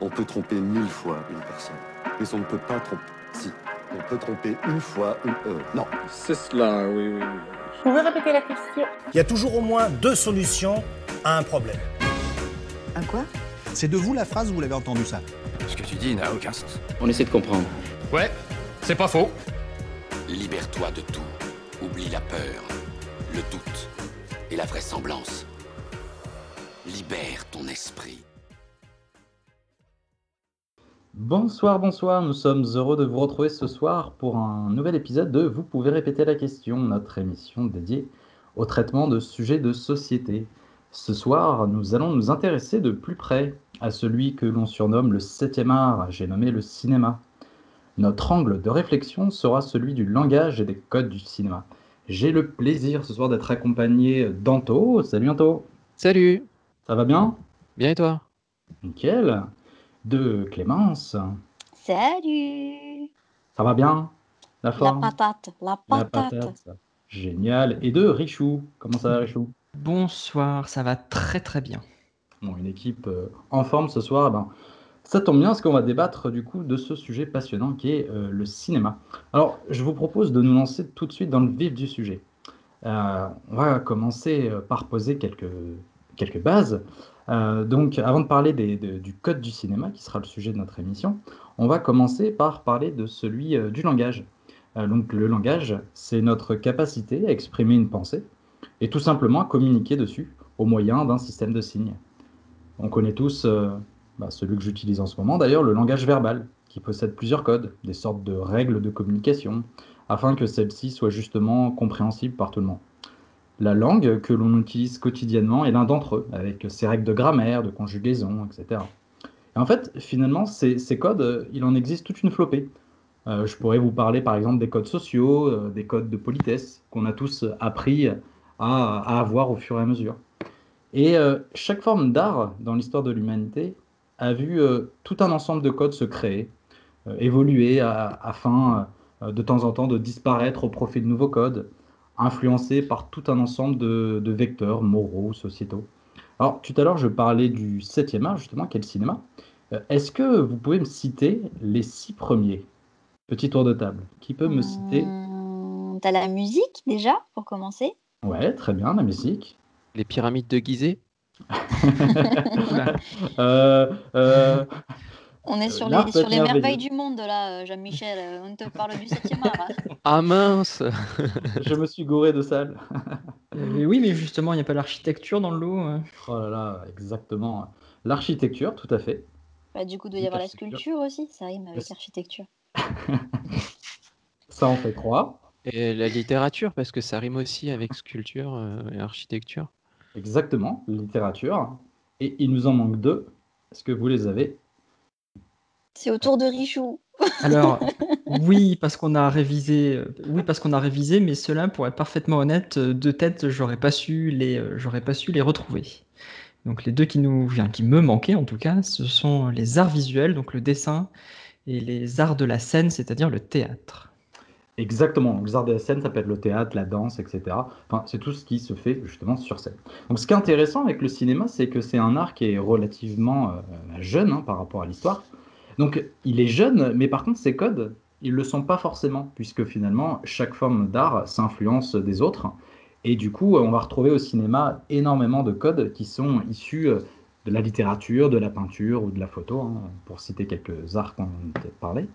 On peut tromper mille fois une personne, mais on ne peut pas tromper. Si, on peut tromper une fois une. Euh, non. C'est cela, oui, oui. oui. Vous pouvez répéter la question Il y a toujours au moins deux solutions à un problème. Un quoi? C'est de vous la phrase ou vous l'avez entendu ça Ce que tu dis n'a aucun sens. On essaie de comprendre. Ouais, c'est pas faux. Libère-toi de tout. Oublie la peur, le doute et la vraisemblance. Libère ton esprit. Bonsoir, bonsoir, nous sommes heureux de vous retrouver ce soir pour un nouvel épisode de Vous pouvez répéter la question, notre émission dédiée au traitement de sujets de société. Ce soir, nous allons nous intéresser de plus près à celui que l'on surnomme le septième art, j'ai nommé le cinéma. Notre angle de réflexion sera celui du langage et des codes du cinéma. J'ai le plaisir ce soir d'être accompagné d'Anto. Salut Anto. Salut. Ça va bien? Bien et toi? Nickel. De Clémence. Salut. Ça va bien La La forme? patate, la La patate. Génial. Et de Richou. Comment ça va Richou? Bonsoir, ça va très très bien. Bon, une équipe euh, en forme ce soir. eh ben, ça tombe bien parce qu'on va débattre du coup de ce sujet passionnant qui est euh, le cinéma. Alors, je vous propose de nous lancer tout de suite dans le vif du sujet. Euh, on va commencer par poser quelques, quelques bases. Euh, donc, avant de parler du code du cinéma, qui sera le sujet de notre émission, on va commencer par parler de celui euh, du langage. Euh, donc, le langage, c'est notre capacité à exprimer une pensée et tout simplement à communiquer dessus au moyen d'un système de signes. On connaît tous bah, celui que j'utilise en ce moment, d'ailleurs, le langage verbal, qui possède plusieurs codes, des sortes de règles de communication, afin que celle-ci soit justement compréhensible par tout le monde. La langue que l'on utilise quotidiennement est l'un d'entre eux, avec ses règles de grammaire, de conjugaison, etc. Et en fait, finalement, ces, codes, euh, il en existe toute une flopée. Euh, je pourrais vous parler par exemple des codes sociaux, euh, des codes de politesse qu'on a tous appris à, avoir au fur et à mesure. Et chaque forme d'art dans l'histoire de l'humanité a vu tout un ensemble de codes se créer, évoluer afin de temps en temps de disparaître au profit de nouveaux codes, influencés par tout un ensemble de, de vecteurs moraux, sociétaux. Alors, tout à l'heure, je parlais du septième art, justement, qui est le cinéma. Euh, Est-ce que vous pouvez me citer les six premiers? Petit tour de table. Qui peut me citer? Hum, T'as la musique déjà pour commencer? Ouais, très bien, la musique. Les pyramides de Gizeh? Euh, euh, On est Euh, sur les, sur merveilles du monde là, euh, Jean-Michel. euh, On te parle du 7 art. hein. Ah mince je me suis gouré de salle. Mais oui, mais justement, il n'y a pas l'architecture dans le lot. hein. Oh là là, exactement. L'architecture, tout à fait. Bah, du coup, il doit y avoir la sculpture aussi. Ça rime avec Yes. architecture. Ça en fait trois. Et la littérature, parce que ça rime aussi avec sculpture euh, et architecture. Exactement, littérature. Et il nous en manque deux. Est-ce que vous les avez C'est au tour de Richou. Alors, oui, parce qu'on a révisé, euh, oui, parce qu'on a révisé, mais ceux-là, pour être parfaitement honnête, euh, de tête, j'aurais pas su les, euh, j'aurais pas su les retrouver. Donc les deux qui nous, enfin, qui me manquaient en tout cas, ce sont les arts visuels, donc le dessin, et les arts de la scène, c'est-à-dire le théâtre. Exactement. Donc, les arts de la scène, ça peut être le théâtre, la danse, etc. Enfin, c'est tout ce qui se fait justement sur scène. Donc, ce qui est intéressant avec le cinéma, c'est que c'est un art qui est relativement euh, jeune hein, par rapport à l'histoire. Donc, il est jeune, mais par contre, ses codes, ils le sont pas forcément, puisque finalement, chaque forme d'art s'influence des autres. Et du coup, on va retrouver au cinéma énormément de codes qui sont issus euh, de la littérature, de la peinture ou de la photo, hein, pour citer quelques arts qu'on a peut-être parlé.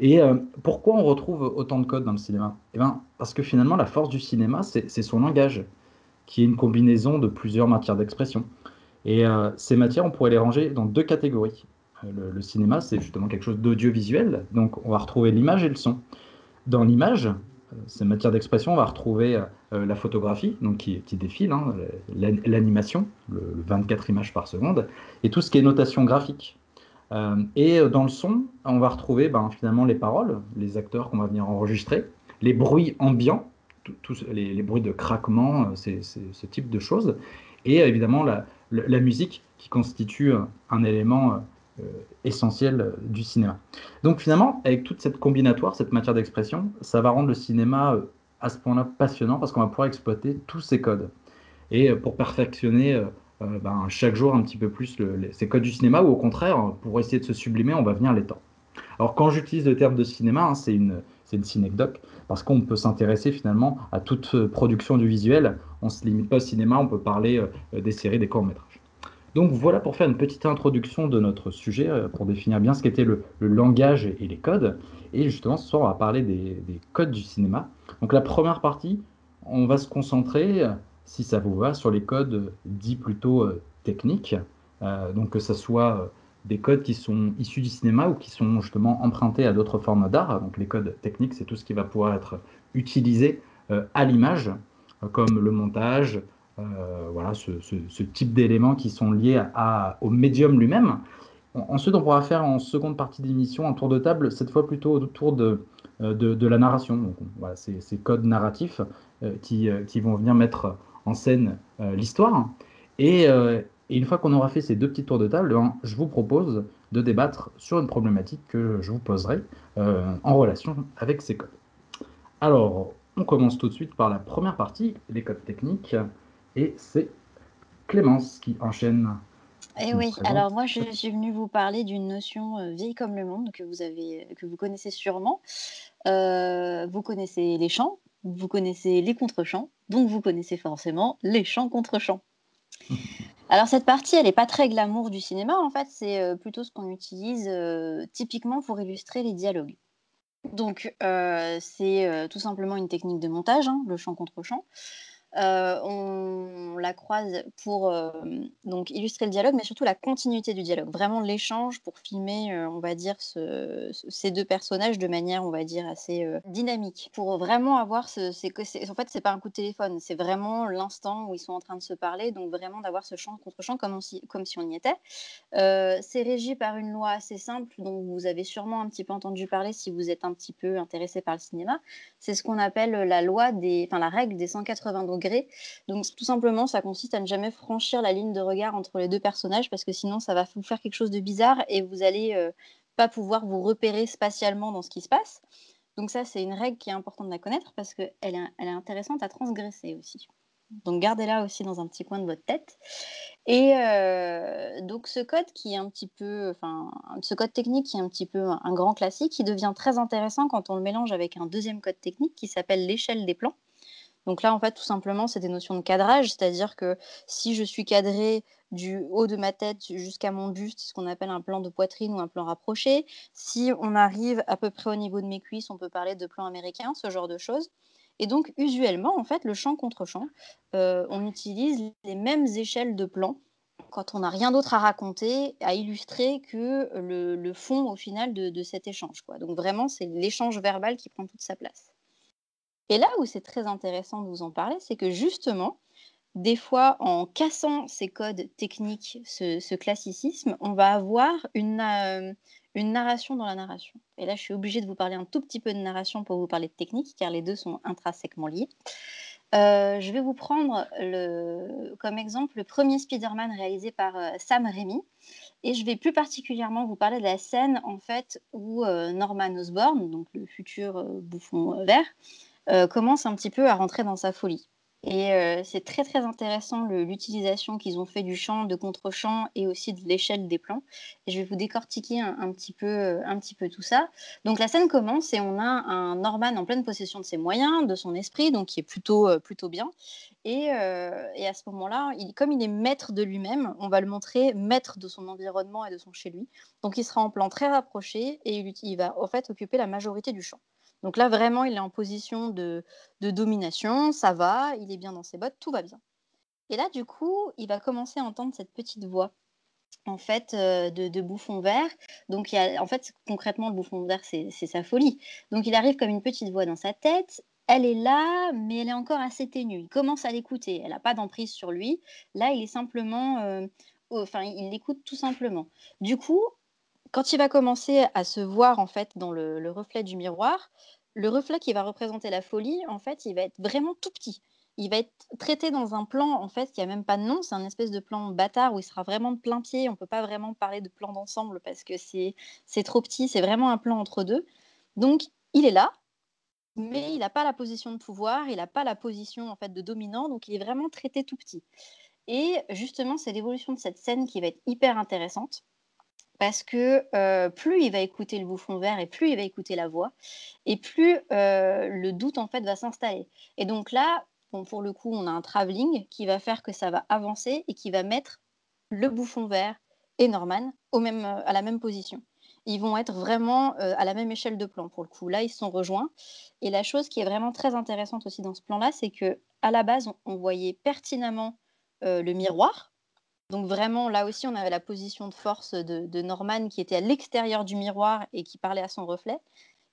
Et euh, pourquoi on retrouve autant de codes dans le cinéma? Eh ben, parce que finalement, la force du cinéma, c'est c'est son langage, qui est une combinaison de plusieurs matières d'expression. Et euh, ces matières, on pourrait les ranger dans deux catégories. Le, cinéma, c'est justement quelque chose d'audiovisuel, donc on va retrouver l'image et le son. Dans l'image, euh, ces matières d'expression, on va retrouver euh, la photographie, donc qui, qui défile, hein, l'an- l'animation, le, le 24 images par seconde, et tout ce qui est notation graphique. Euh, et dans le son, on va retrouver ben, finalement les paroles, les acteurs qu'on va venir enregistrer, les bruits ambiants, tous les, bruits de craquement, ce type de choses, et évidemment la, musique qui constitue un élément essentiel euh, du cinéma. Donc finalement, avec toute cette combinatoire, cette matière d'expression, ça va rendre le cinéma euh, à ce point-là passionnant parce qu'on va pouvoir exploiter tous ces codes. Et euh, pour perfectionner euh, euh, ben, chaque jour un petit peu plus le- ces codes du cinéma, ou au contraire, pour essayer de se sublimer, on va venir les tendre. Alors quand j'utilise le terme de cinéma, hein, c'est une, c'est une synecdoque, parce qu'on peut s'intéresser finalement à toute euh, production du visuel. On ne se limite pas au cinéma, on peut parler euh, des séries, des courts-métrages. Donc voilà pour faire une petite introduction de notre sujet, euh, pour définir bien ce qu'était le, langage et les codes. Et justement, ce soir, on va parler des, des codes du cinéma. Donc la première partie, on va se concentrer, euh, si ça vous va, sur les codes dits plutôt euh, techniques. Donc que ce soit des codes qui sont issus du cinéma ou qui sont justement empruntés à d'autres formes d'art. Donc les codes techniques, c'est tout ce qui va pouvoir être utilisé à l'image, comme le montage, voilà, ce, type d'éléments qui sont liés au médium lui-même. En- Ensuite, on pourra faire en seconde partie d'émission un tour de table, cette fois plutôt autour de, euh, la narration. Voilà, ces, codes narratifs euh, qui, euh, vont venir mettre en scène euh, l'histoire. Et, euh, une fois qu'on aura fait ces deux petits tours de table, ben, je vous propose de débattre sur une problématique que je vous poserai euh, en relation avec ces codes. Alors, on commence tout de suite par la première partie, les codes techniques, et c'est Clémence qui enchaîne. Eh oui, alors moi je suis venue vous parler d'une notion euh, vieille comme le monde que vous avez, que vous connaissez sûrement. Euh, vous connaissez les chants, vous connaissez les contre-chants, donc vous connaissez forcément les chants contre-chants. Alors cette partie, elle n'est pas très glamour du cinéma, en fait, c'est euh, plutôt ce qu'on utilise euh, typiquement pour illustrer les dialogues. Donc euh, c'est tout simplement une technique de montage, hein, le chant contre chant. Euh, on la croise pour euh, donc illustrer le dialogue, mais surtout la continuité du dialogue, vraiment l'échange pour filmer, euh, on va dire, ce- ce- ces deux personnages de manière, on va dire, assez dynamique, pour vraiment avoir ce, en fait, c'est pas un coup de téléphone, c'est vraiment l'instant où ils sont en train de se parler, donc vraiment d'avoir ce chant contre chant comme, si, comme si on y était. C'est régi par une loi assez simple, dont vous avez sûrement un petit peu entendu parler si vous êtes un petit peu intéressé par le cinéma. C'est ce qu'on appelle la loi des, la règle des 180 degrés. Donc tout simplement, ça consiste à ne jamais franchir la ligne de regard entre les deux personnages parce que sinon, ça va vous faire quelque chose de bizarre et vous allez euh, pas pouvoir vous repérer spatialement dans ce qui se passe. Donc ça, c'est une règle qui est importante à connaître parce qu'elle est, elle est intéressante à transgresser aussi. Donc gardez-la aussi dans un petit coin de votre tête. Et euh, donc ce code qui est un petit peu, enfin ce code technique qui est un petit peu un, un grand classique, qui devient très intéressant quand on le mélange avec un deuxième code technique qui s'appelle l'échelle des plans. Donc là, en fait, tout simplement, c'est des notions de cadrage, c'est-à-dire que si je suis cadré du haut de ma tête jusqu'à mon buste, ce qu'on appelle un plan de poitrine ou un plan rapproché. Si on arrive à peu près au niveau de mes cuisses, on peut parler de plan américain, ce genre de choses. Et donc, usuellement, en fait, le champ contre champ, euh, on utilise les mêmes échelles de plans quand on n'a rien d'autre à raconter, à illustrer que le, le fond, au final, de, de cet échange. Quoi. Donc, vraiment, c'est l'échange verbal qui prend toute sa place. Et là où c'est très intéressant de vous en parler, c'est que justement, des fois, en cassant ces codes techniques, ce, classicisme, on va avoir une, euh, une narration dans la narration. Et là, je suis obligée de vous parler un tout petit peu de narration pour vous parler de technique, car les deux sont intrinsèquement liés. Euh, je vais vous prendre le, comme exemple le premier Spider-Man réalisé par euh, Sam Raimi. Et je vais plus particulièrement vous parler de la scène en fait où Norman Osborn, donc le futur bouffon vert, euh, commence un petit peu à rentrer dans sa folie. Et euh, c'est très très intéressant l'utilisation qu'ils ont fait du champ, de contre-champ et aussi de l'échelle des plans. Et je vais vous décortiquer un, petit peu, euh, un petit peu tout ça. Donc la scène commence et on a un Norman en pleine possession de ses moyens, de son esprit, donc qui est plutôt, plutôt bien. Et, et à ce moment-là, comme il est maître de lui-même, on va le montrer maître de son environnement et de son chez lui. Donc il sera en plan très rapproché et il va en fait occuper la majorité du champ. Donc là, vraiment, il est en position de, domination, ça va, il est bien dans ses bottes, tout va bien. Et là, du coup, il va commencer à entendre cette petite voix en fait euh, de, bouffon vert. Donc, il a, en fait, concrètement, le bouffon vert, c'est c'est sa folie. Donc, il arrive comme une petite voix dans sa tête. Elle est là, mais elle est encore assez ténue. Il commence à l'écouter. Elle n'a pas d'emprise sur lui. Là, il est simplement, euh, enfin, il l'écoute tout simplement. Du coup, quand il va commencer à se voir en fait dans le, le reflet du miroir, le reflet qui va représenter la folie, en fait, il va être vraiment tout petit. Il va être traité dans un plan, en fait, qui a même pas de nom. C'est un espèce de plan bâtard où il sera vraiment de plein pied. On peut pas vraiment parler de plan d'ensemble parce que c'est c'est trop petit. C'est vraiment un plan entre deux. Donc, il est là, mais il n'a pas la position de pouvoir. Il n'a pas la position en fait de dominant. Donc, il est vraiment traité tout petit. Et justement, c'est l'évolution de cette scène qui va être hyper intéressante. Parce que euh, plus il va écouter le bouffon vert et plus il va écouter la voix, et plus euh, le doute en fait va s'installer. Et donc là, bon, pour le coup, on a un travelling qui va faire que ça va avancer et qui va mettre le bouffon vert et Norman au même, à la même position. Ils vont être vraiment euh, à la même échelle de plan pour le coup. Là, ils sont rejoints. Et la chose qui est vraiment très intéressante aussi dans ce plan-là, c'est que à la base, on, voyait pertinemment euh, le miroir. Donc vraiment, là aussi, on avait la position de force de, Norman qui était à l'extérieur du miroir et qui parlait à son reflet.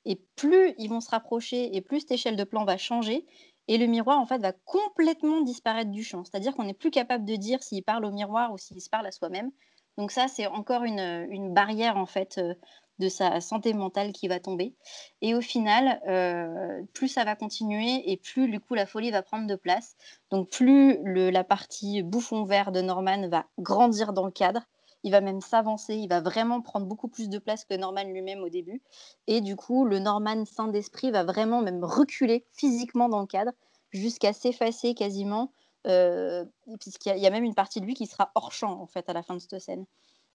Et plus ils vont se rapprocher et plus cette échelle de plan va changer, et le miroir, en fait, va complètement disparaître du champ. C'est-à-dire qu'on n'est plus capable de dire s'il parle au miroir ou s'il se parle à soi-même. Donc ça, c'est encore une, une, barrière, en fait, euh, de sa santé mentale qui va tomber. Et au final, euh, plus ça va continuer et plus, du coup, la folie va prendre de place. Donc plus le, la partie bouffon vert de Norman va grandir dans le cadre, il va même s'avancer, il va vraiment prendre beaucoup plus de place que Norman lui-même au début. Et du coup, le Norman saint d'esprit va vraiment même reculer physiquement dans le cadre jusqu'à s'effacer quasiment, euh, puisqu'il y, y, a même une partie de lui qui sera hors champ en fait à la fin de cette scène.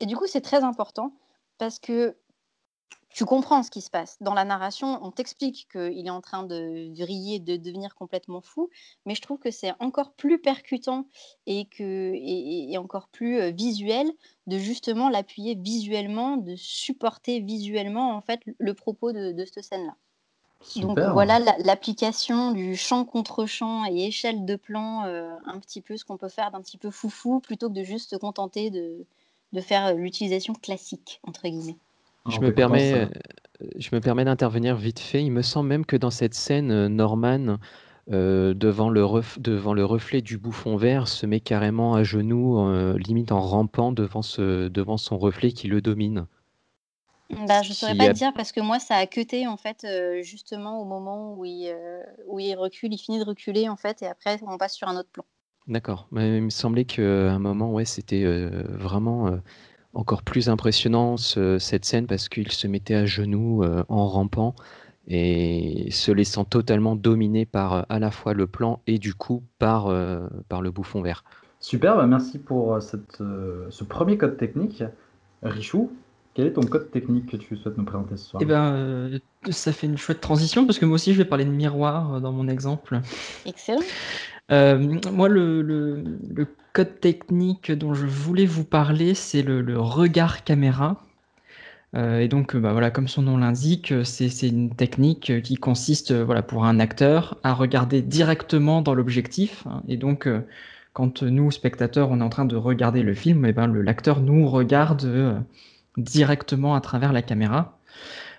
Et du coup, c'est très important parce que tu comprends ce qui se passe. Dans la narration, on t'explique qu'il est en train de vriller, de devenir complètement fou, mais je trouve que c'est encore plus percutant et, que, et, et encore plus euh, visuel de justement l'appuyer visuellement, de supporter visuellement en fait le propos de, de cette scène-là. Donc voilà l'application du champ contre champ et échelle de plan, euh, un petit peu ce qu'on peut faire d'un petit peu foufou, plutôt que de juste se contenter de, de faire l'utilisation classique, entre guillemets. Je me, permets, euh, je me permets d'intervenir vite fait. Il me semble même que dans cette scène, euh, Norman, euh, devant, le ref, devant le reflet du bouffon vert, se met carrément à genoux, euh, limite en rampant devant, ce, devant son reflet qui le domine. Bah, je ne saurais pas a... te dire parce que moi, ça a cuté en fait, euh, justement au moment où il, euh, où il recule, il finit de reculer en fait, et après on passe sur un autre plan. D'accord. Mais il me semblait qu'à un moment, ouais, c'était euh, vraiment encore plus impressionnant ce, cette scène parce qu'il se mettait à genoux en rampant et se laissant totalement dominer par à la fois le plan et du coup par, par le bouffon vert. Super, bah merci pour cette, ce premier code technique. Richou, quel est ton code technique que tu souhaites nous présenter ce soir? Eh ben, euh, ça fait une chouette transition parce que moi aussi je vais parler de miroir dans mon exemple. Excellent. Euh, moi, le, code technique dont je voulais vous parler, c'est le, regard caméra. Euh, et donc, bah, voilà, comme son nom l'indique, c'est une technique qui consiste, voilà, pour un acteur, à regarder directement dans l'objectif. Hein, et donc, quand nous, spectateurs, on est en train de regarder le film, et eh ben, l'acteur nous regarde directement à travers la caméra.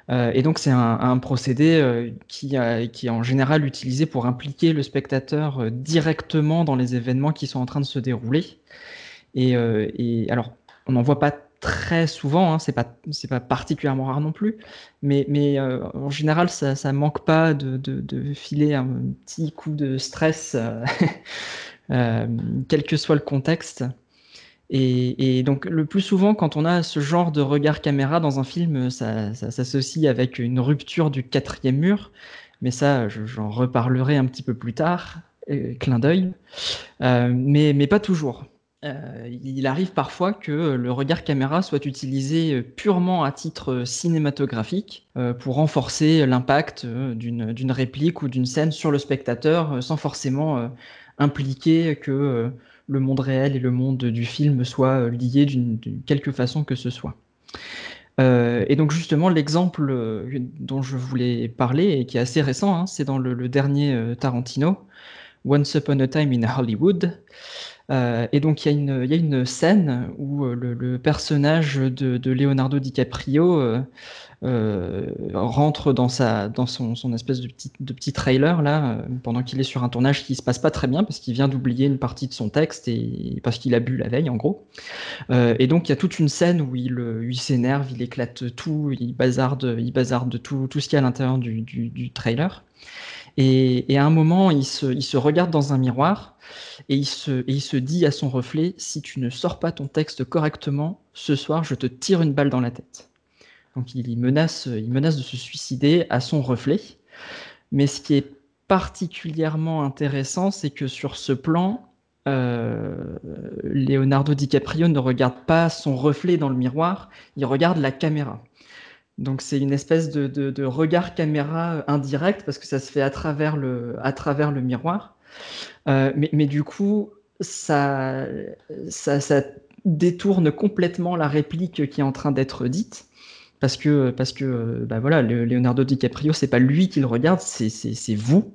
Euh, et donc c'est un, procédé euh, qui, qui, est en général utilisé pour impliquer le spectateur euh, directement dans les événements qui sont en train de se dérouler. Et, alors, on n'en voit pas très souvent, hein, c'est pas pas particulièrement rare non plus, mais, mais en général ça, ça manque pas de, de, de, filer un petit coup de stress, quel que soit le contexte. Et, donc le plus souvent, quand on a ce genre de regard caméra dans un film, ça, s'associe avec une rupture du quatrième mur. Mais ça, j'en reparlerai un petit peu plus tard, euh, clin d'œil. Euh, mais, mais pas toujours. Euh, il arrive parfois que le regard caméra soit utilisé purement à titre cinématographique pour renforcer l'impact d'une réplique ou d'une scène sur le spectateur sans forcément impliquer que le monde réel et le monde du film soient euh, liés d'une quelque façon que ce soit. Euh, et donc justement, l'exemple euh, dont je voulais parler et qui est assez récent, hein, c'est dans le, dernier Tarantino, Once Upon a Time in Hollywood. Euh, et donc il y, a une scène où le, le personnage de, Leonardo DiCaprio euh, rentre dans, sa, dans son, espèce de petit, de petit trailer là, euh, pendant qu'il est sur un tournage qui se passe pas très bien parce qu'il vient d'oublier une partie de son texte et parce qu'il a bu la veille en gros. Euh, et donc il y a toute une scène où il, s'énerve, il éclate tout, il bazarde, il bazarde tout, tout ce qu'il y a à l'intérieur du, du, trailer. Et, à un moment, il se, regarde dans un miroir et il, se, et il se dit à son reflet, si tu ne sors pas ton texte correctement, ce soir, je te tire une balle dans la tête. Donc il menace, il menace de se suicider à son reflet. Mais ce qui est particulièrement intéressant, c'est que sur ce plan, euh, Leonardo DiCaprio ne regarde pas son reflet dans le miroir, il regarde la caméra. Donc c'est une espèce de, regard caméra indirect parce que ça se fait à travers le, miroir. Euh, mais, du coup, ça, ça, détourne complètement la réplique qui est en train d'être dite. Parce que, parce que bah voilà, le- Leonardo DiCaprio, c'est pas lui qui le regarde, c'est vous.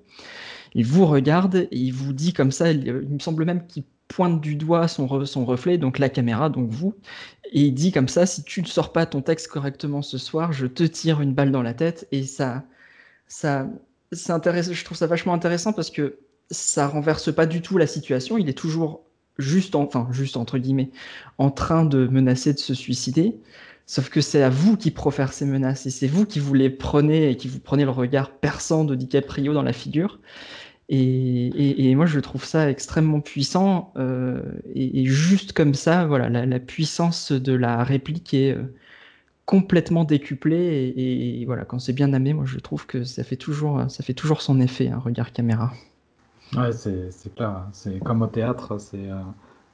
Il vous regarde et il vous dit comme ça, il, il me semble même qu'il pointe du doigt son, re- son reflet, donc la caméra, donc vous, et il dit comme ça, si tu ne sors pas ton texte correctement ce soir, je te tire une balle dans la tête, et ça, ça, c'est intéressant, je trouve ça vachement intéressant parce que ça renverse pas du tout la situation, il est toujours juste, en- enfin, juste entre guillemets, en train de menacer de se suicider, sauf que c'est à vous qui profère ces menaces, et c'est vous qui vous les prenez, et qui vous prenez le regard perçant de DiCaprio dans la figure, et, et- et moi, je trouve ça extrêmement puissant. euh, et, et juste comme ça, voilà, la, la puissance de la réplique est euh, complètement décuplée. Et, voilà, quand c'est bien amené, moi, je trouve que ça fait toujours, ça fait toujours son effet, un regard caméra. Ouais, c'est clair. hein. C'est comme au théâtre, c'est euh,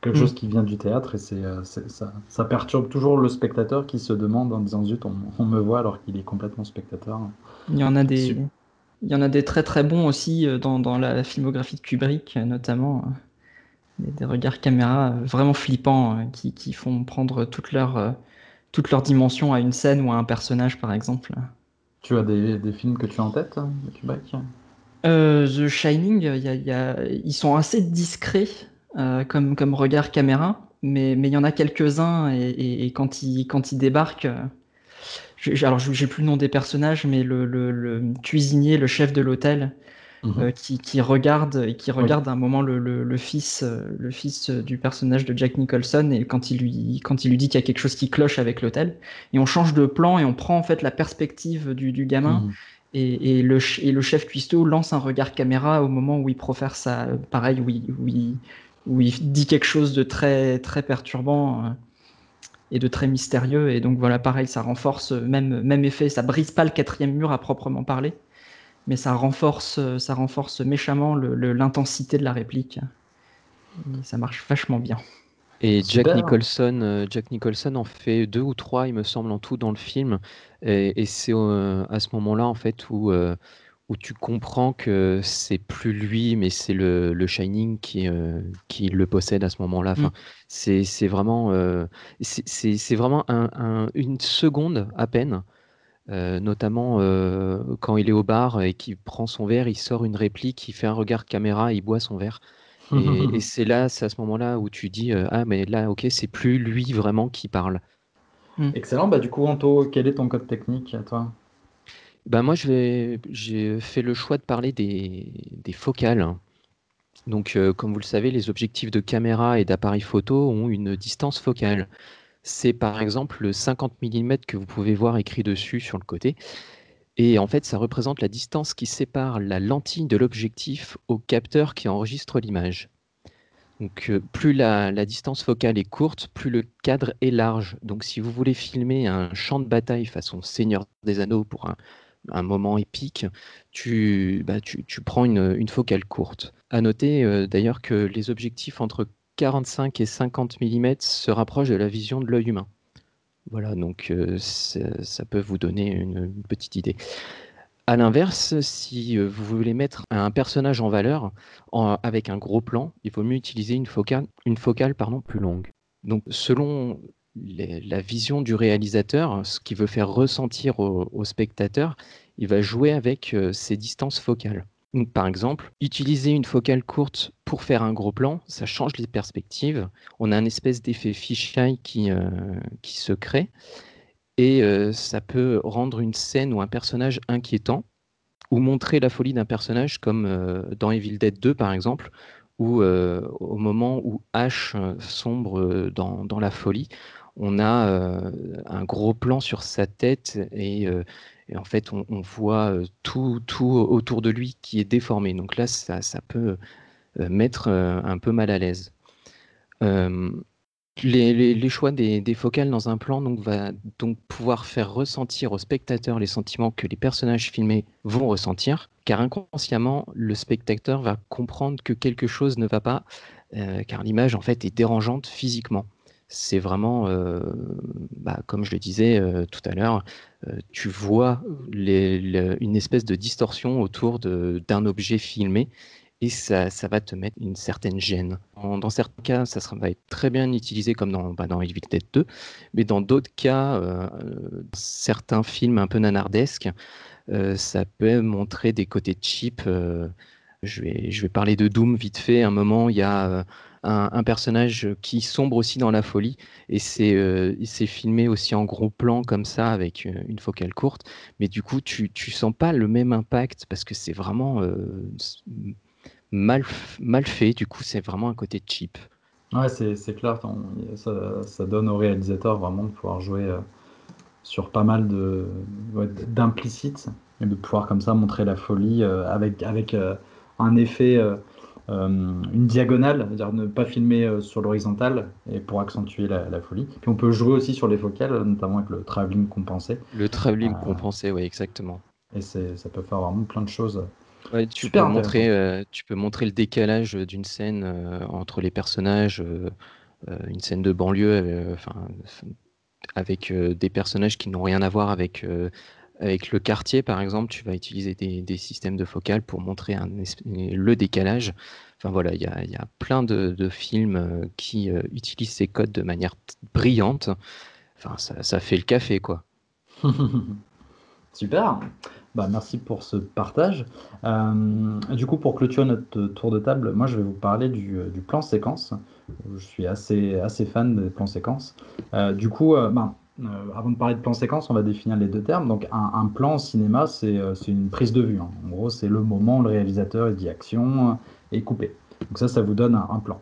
quelque Mm. chose qui vient du théâtre et c'est c'est- ça, ça perturbe toujours le spectateur qui se demande en disant zut, on, on me voit alors qu'il est complètement spectateur. Il y en a des, Super. Il y en a des très très bons aussi euh, dans, dans la filmographie de Kubrick, euh, notamment euh, des, des regards caméra vraiment flippants qui, qui font prendre toute leur, toute leur dimension à une scène ou à un personnage, par exemple. Tu as des, des films que tu as en tête, de Kubrick? Euh, The Shining, il y a- il y a- ils sont assez discrets euh, comme, comme regard caméra, mais mais il y en a quelques-uns et, et- et quand ils, quand ils débarquent, alors j'ai plus le nom des personnages, mais le, le- le cuisinier, le chef de l'hôtel, Mhm. euh, qui, qui regarde et qui Oui. regarde à un moment le, le- le fils, euh, le fils euh, du personnage de Jack Nicholson et quand il lui, quand il lui dit qu'il y a quelque chose qui cloche avec l'hôtel, et on change de plan et on prend en fait la perspective du, du gamin. Mhm. Et, et le, ch- et le chef cuistot lance un regard caméra au moment où il profère sa. Pareil, où il, où il- où il dit quelque chose de très, très perturbant et de très mystérieux. Et donc voilà, pareil, ça renforce, euh, même, même effet, ça brise pas le quatrième mur à proprement parler, mais ça renforce, euh, ça renforce méchamment le- le- l'intensité de la réplique. Et ça marche vachement bien. Et Jack Super. Nicholson, euh, Jack Nicholson en fait deux ou trois, il me semble, en tout dans le film. Et, et c'est euh, à ce moment-là, en fait, où, euh, où tu comprends que c'est plus lui, mais c'est le, le Shining qui, euh, qui le possède à ce moment-là. Enfin, Mm. c'est, c'est vraiment, euh, c'est, c'est- c'est vraiment un- un- une seconde à peine. euh, notamment euh, quand il est au bar et qu'il prend son verre, il sort une réplique, il fait un regard caméra, il boit son verre. Et, et c'est là, c'est à ce moment-là où tu dis euh, ah mais là ok c'est plus lui vraiment qui parle. Excellent. Bah, du coup, Anto, quel est ton code technique à toi? Ben moi j'ai fait le choix de parler des, des focales. Donc euh, comme vous le savez les objectifs de caméra et d'appareil photo ont une distance focale. C'est par exemple le 50 mm que vous pouvez voir écrit dessus sur le côté. Et en fait ça représente la distance qui sépare la lentille de l'objectif au capteur qui enregistre l'image. Donc, euh, plus la, la distance focale est courte, plus le cadre est large. Donc, si vous voulez filmer un champ de bataille façon Seigneur des Anneaux pour un, un moment épique, tu, bah, tu, tu prends une, focale courte. À noter euh, d'ailleurs que les objectifs entre 45 et 50 mm se rapprochent de la vision de l'œil humain. Voilà, donc euh, ça, peut vous donner une, petite idée. À l'inverse, si euh, vous voulez mettre un personnage en valeur avec un gros plan, il vaut mieux utiliser une focale, une focale plus longue. Donc, selon la vision du réalisateur, ce qu'il veut faire ressentir au, spectateur, il va jouer avec euh, ces distances focales. Par exemple, utiliser une focale courte pour faire un gros plan, ça change les perspectives. On a un espèce d'effet fisheye qui, euh, se crée et euh, ça peut rendre une scène ou un personnage inquiétant ou montrer la folie d'un personnage comme dans Evil Dead 2 par exemple où au moment où Ash sombre dans la folie on a euh, un gros plan sur sa tête et, euh, en fait on, voit euh, tout, tout autour de lui qui est déformé donc là ça, peut mettre un peu mal à l'aise les, choix des, focales dans un plan donc, va donc pouvoir faire ressentir au spectateur les sentiments que les personnages filmés vont ressentir, car inconsciemment, le spectateur va comprendre que quelque chose ne va pas car l'image en fait est dérangeante physiquement. C'est vraiment, euh, bah, comme je le disais euh, tout à l'heure, tu vois une espèce de distorsion autour d'un objet filmé et ça, ça va te mettre une certaine gêne. Dans certains cas, ça sera- va être très bien utilisé comme dans, bah, dans Evil Dead 2, mais dans d'autres cas, euh, euh, certains films un peu nanardesques, euh, ça peut montrer des côtés cheap. euh, je vais, je vais parler de Doom vite fait. À un moment, il y a euh, un, personnage qui sombre aussi dans la folie et c'est euh, filmé aussi en gros plan comme ça avec euh, une focale courte. Mais du coup, tu, tu sens pas le même impact parce que c'est vraiment euh, mal, mal fait. Du coup, c'est vraiment un côté cheap. Ouais, c'est clair, ça, ça donne au réalisateur vraiment de pouvoir jouer euh, sur pas mal d'implicites et de pouvoir comme ça montrer la folie avec, avec un effet, une diagonale, c'est-à-dire ne pas filmer euh, sur l'horizontale et pour accentuer la, la folie. Puis on peut jouer aussi sur les focales, notamment avec le travelling compensé. Le travelling Ah. compensé, oui, exactement. Et ça peut faire vraiment plein de choses. Ouais, tu Super peux montrer, euh, tu peux montrer le décalage d'une scène euh, entre les personnages, euh, euh, une scène de banlieue, euh, enfin, avec euh, des personnages qui n'ont rien à voir avec, euh, avec le quartier, par exemple. Tu vas utiliser des, systèmes de focale pour montrer le décalage. Enfin voilà, il y a, plein de, films euh, qui euh, utilisent ces codes de manière brillante. Enfin, ça, fait le café, quoi. Super. Bah, merci pour ce partage. Euh, du coup, pour clôturer notre tour de table, moi je vais vous parler du, plan séquence. Je suis assez, assez fan des plans séquences. Du coup, euh, ben, euh, avant de parler de plan séquence, on va définir les deux termes. Donc, un, plan au cinéma, c'est euh, c'est une prise de vue. hein. En gros, c'est le moment où le réalisateur dit action euh, et coupé. Donc, ça, ça vous donne un, plan.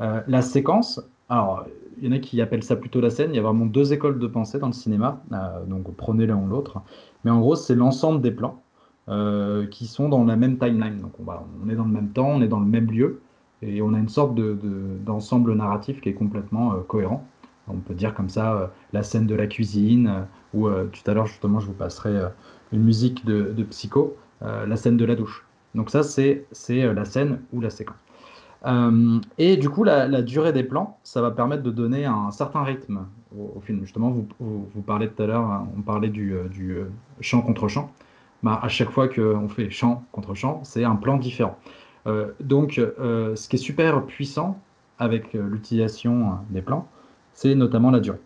Euh, la séquence, alors, il y en a qui appellent ça plutôt la scène. Il y a vraiment deux écoles de pensée dans le cinéma. Euh, donc, prenez l'un ou l'autre. Mais en gros, c'est l'ensemble des plans euh, qui sont dans la même timeline. Donc, on, est dans le même temps, on est dans le même lieu, et on a une sorte de- de- d'ensemble narratif qui est complètement euh, cohérent. On peut dire comme ça euh, la scène de la cuisine, euh, ou euh, tout à l'heure, justement, je vous passerai une musique de, Psycho, la scène de la douche. Donc, ça, c'est la scène ou la séquence. Et du coup, la, durée des plans, ça va permettre de donner un certain rythme au, film. Justement, vous, vous, parlez tout à l'heure, hein, on parlait du, du chant contre chant. Bah, à chaque fois qu'on fait chant contre chant, c'est un plan différent. Donc, ce qui est super puissant avec l'utilisation euh, des plans, c'est notamment la durée.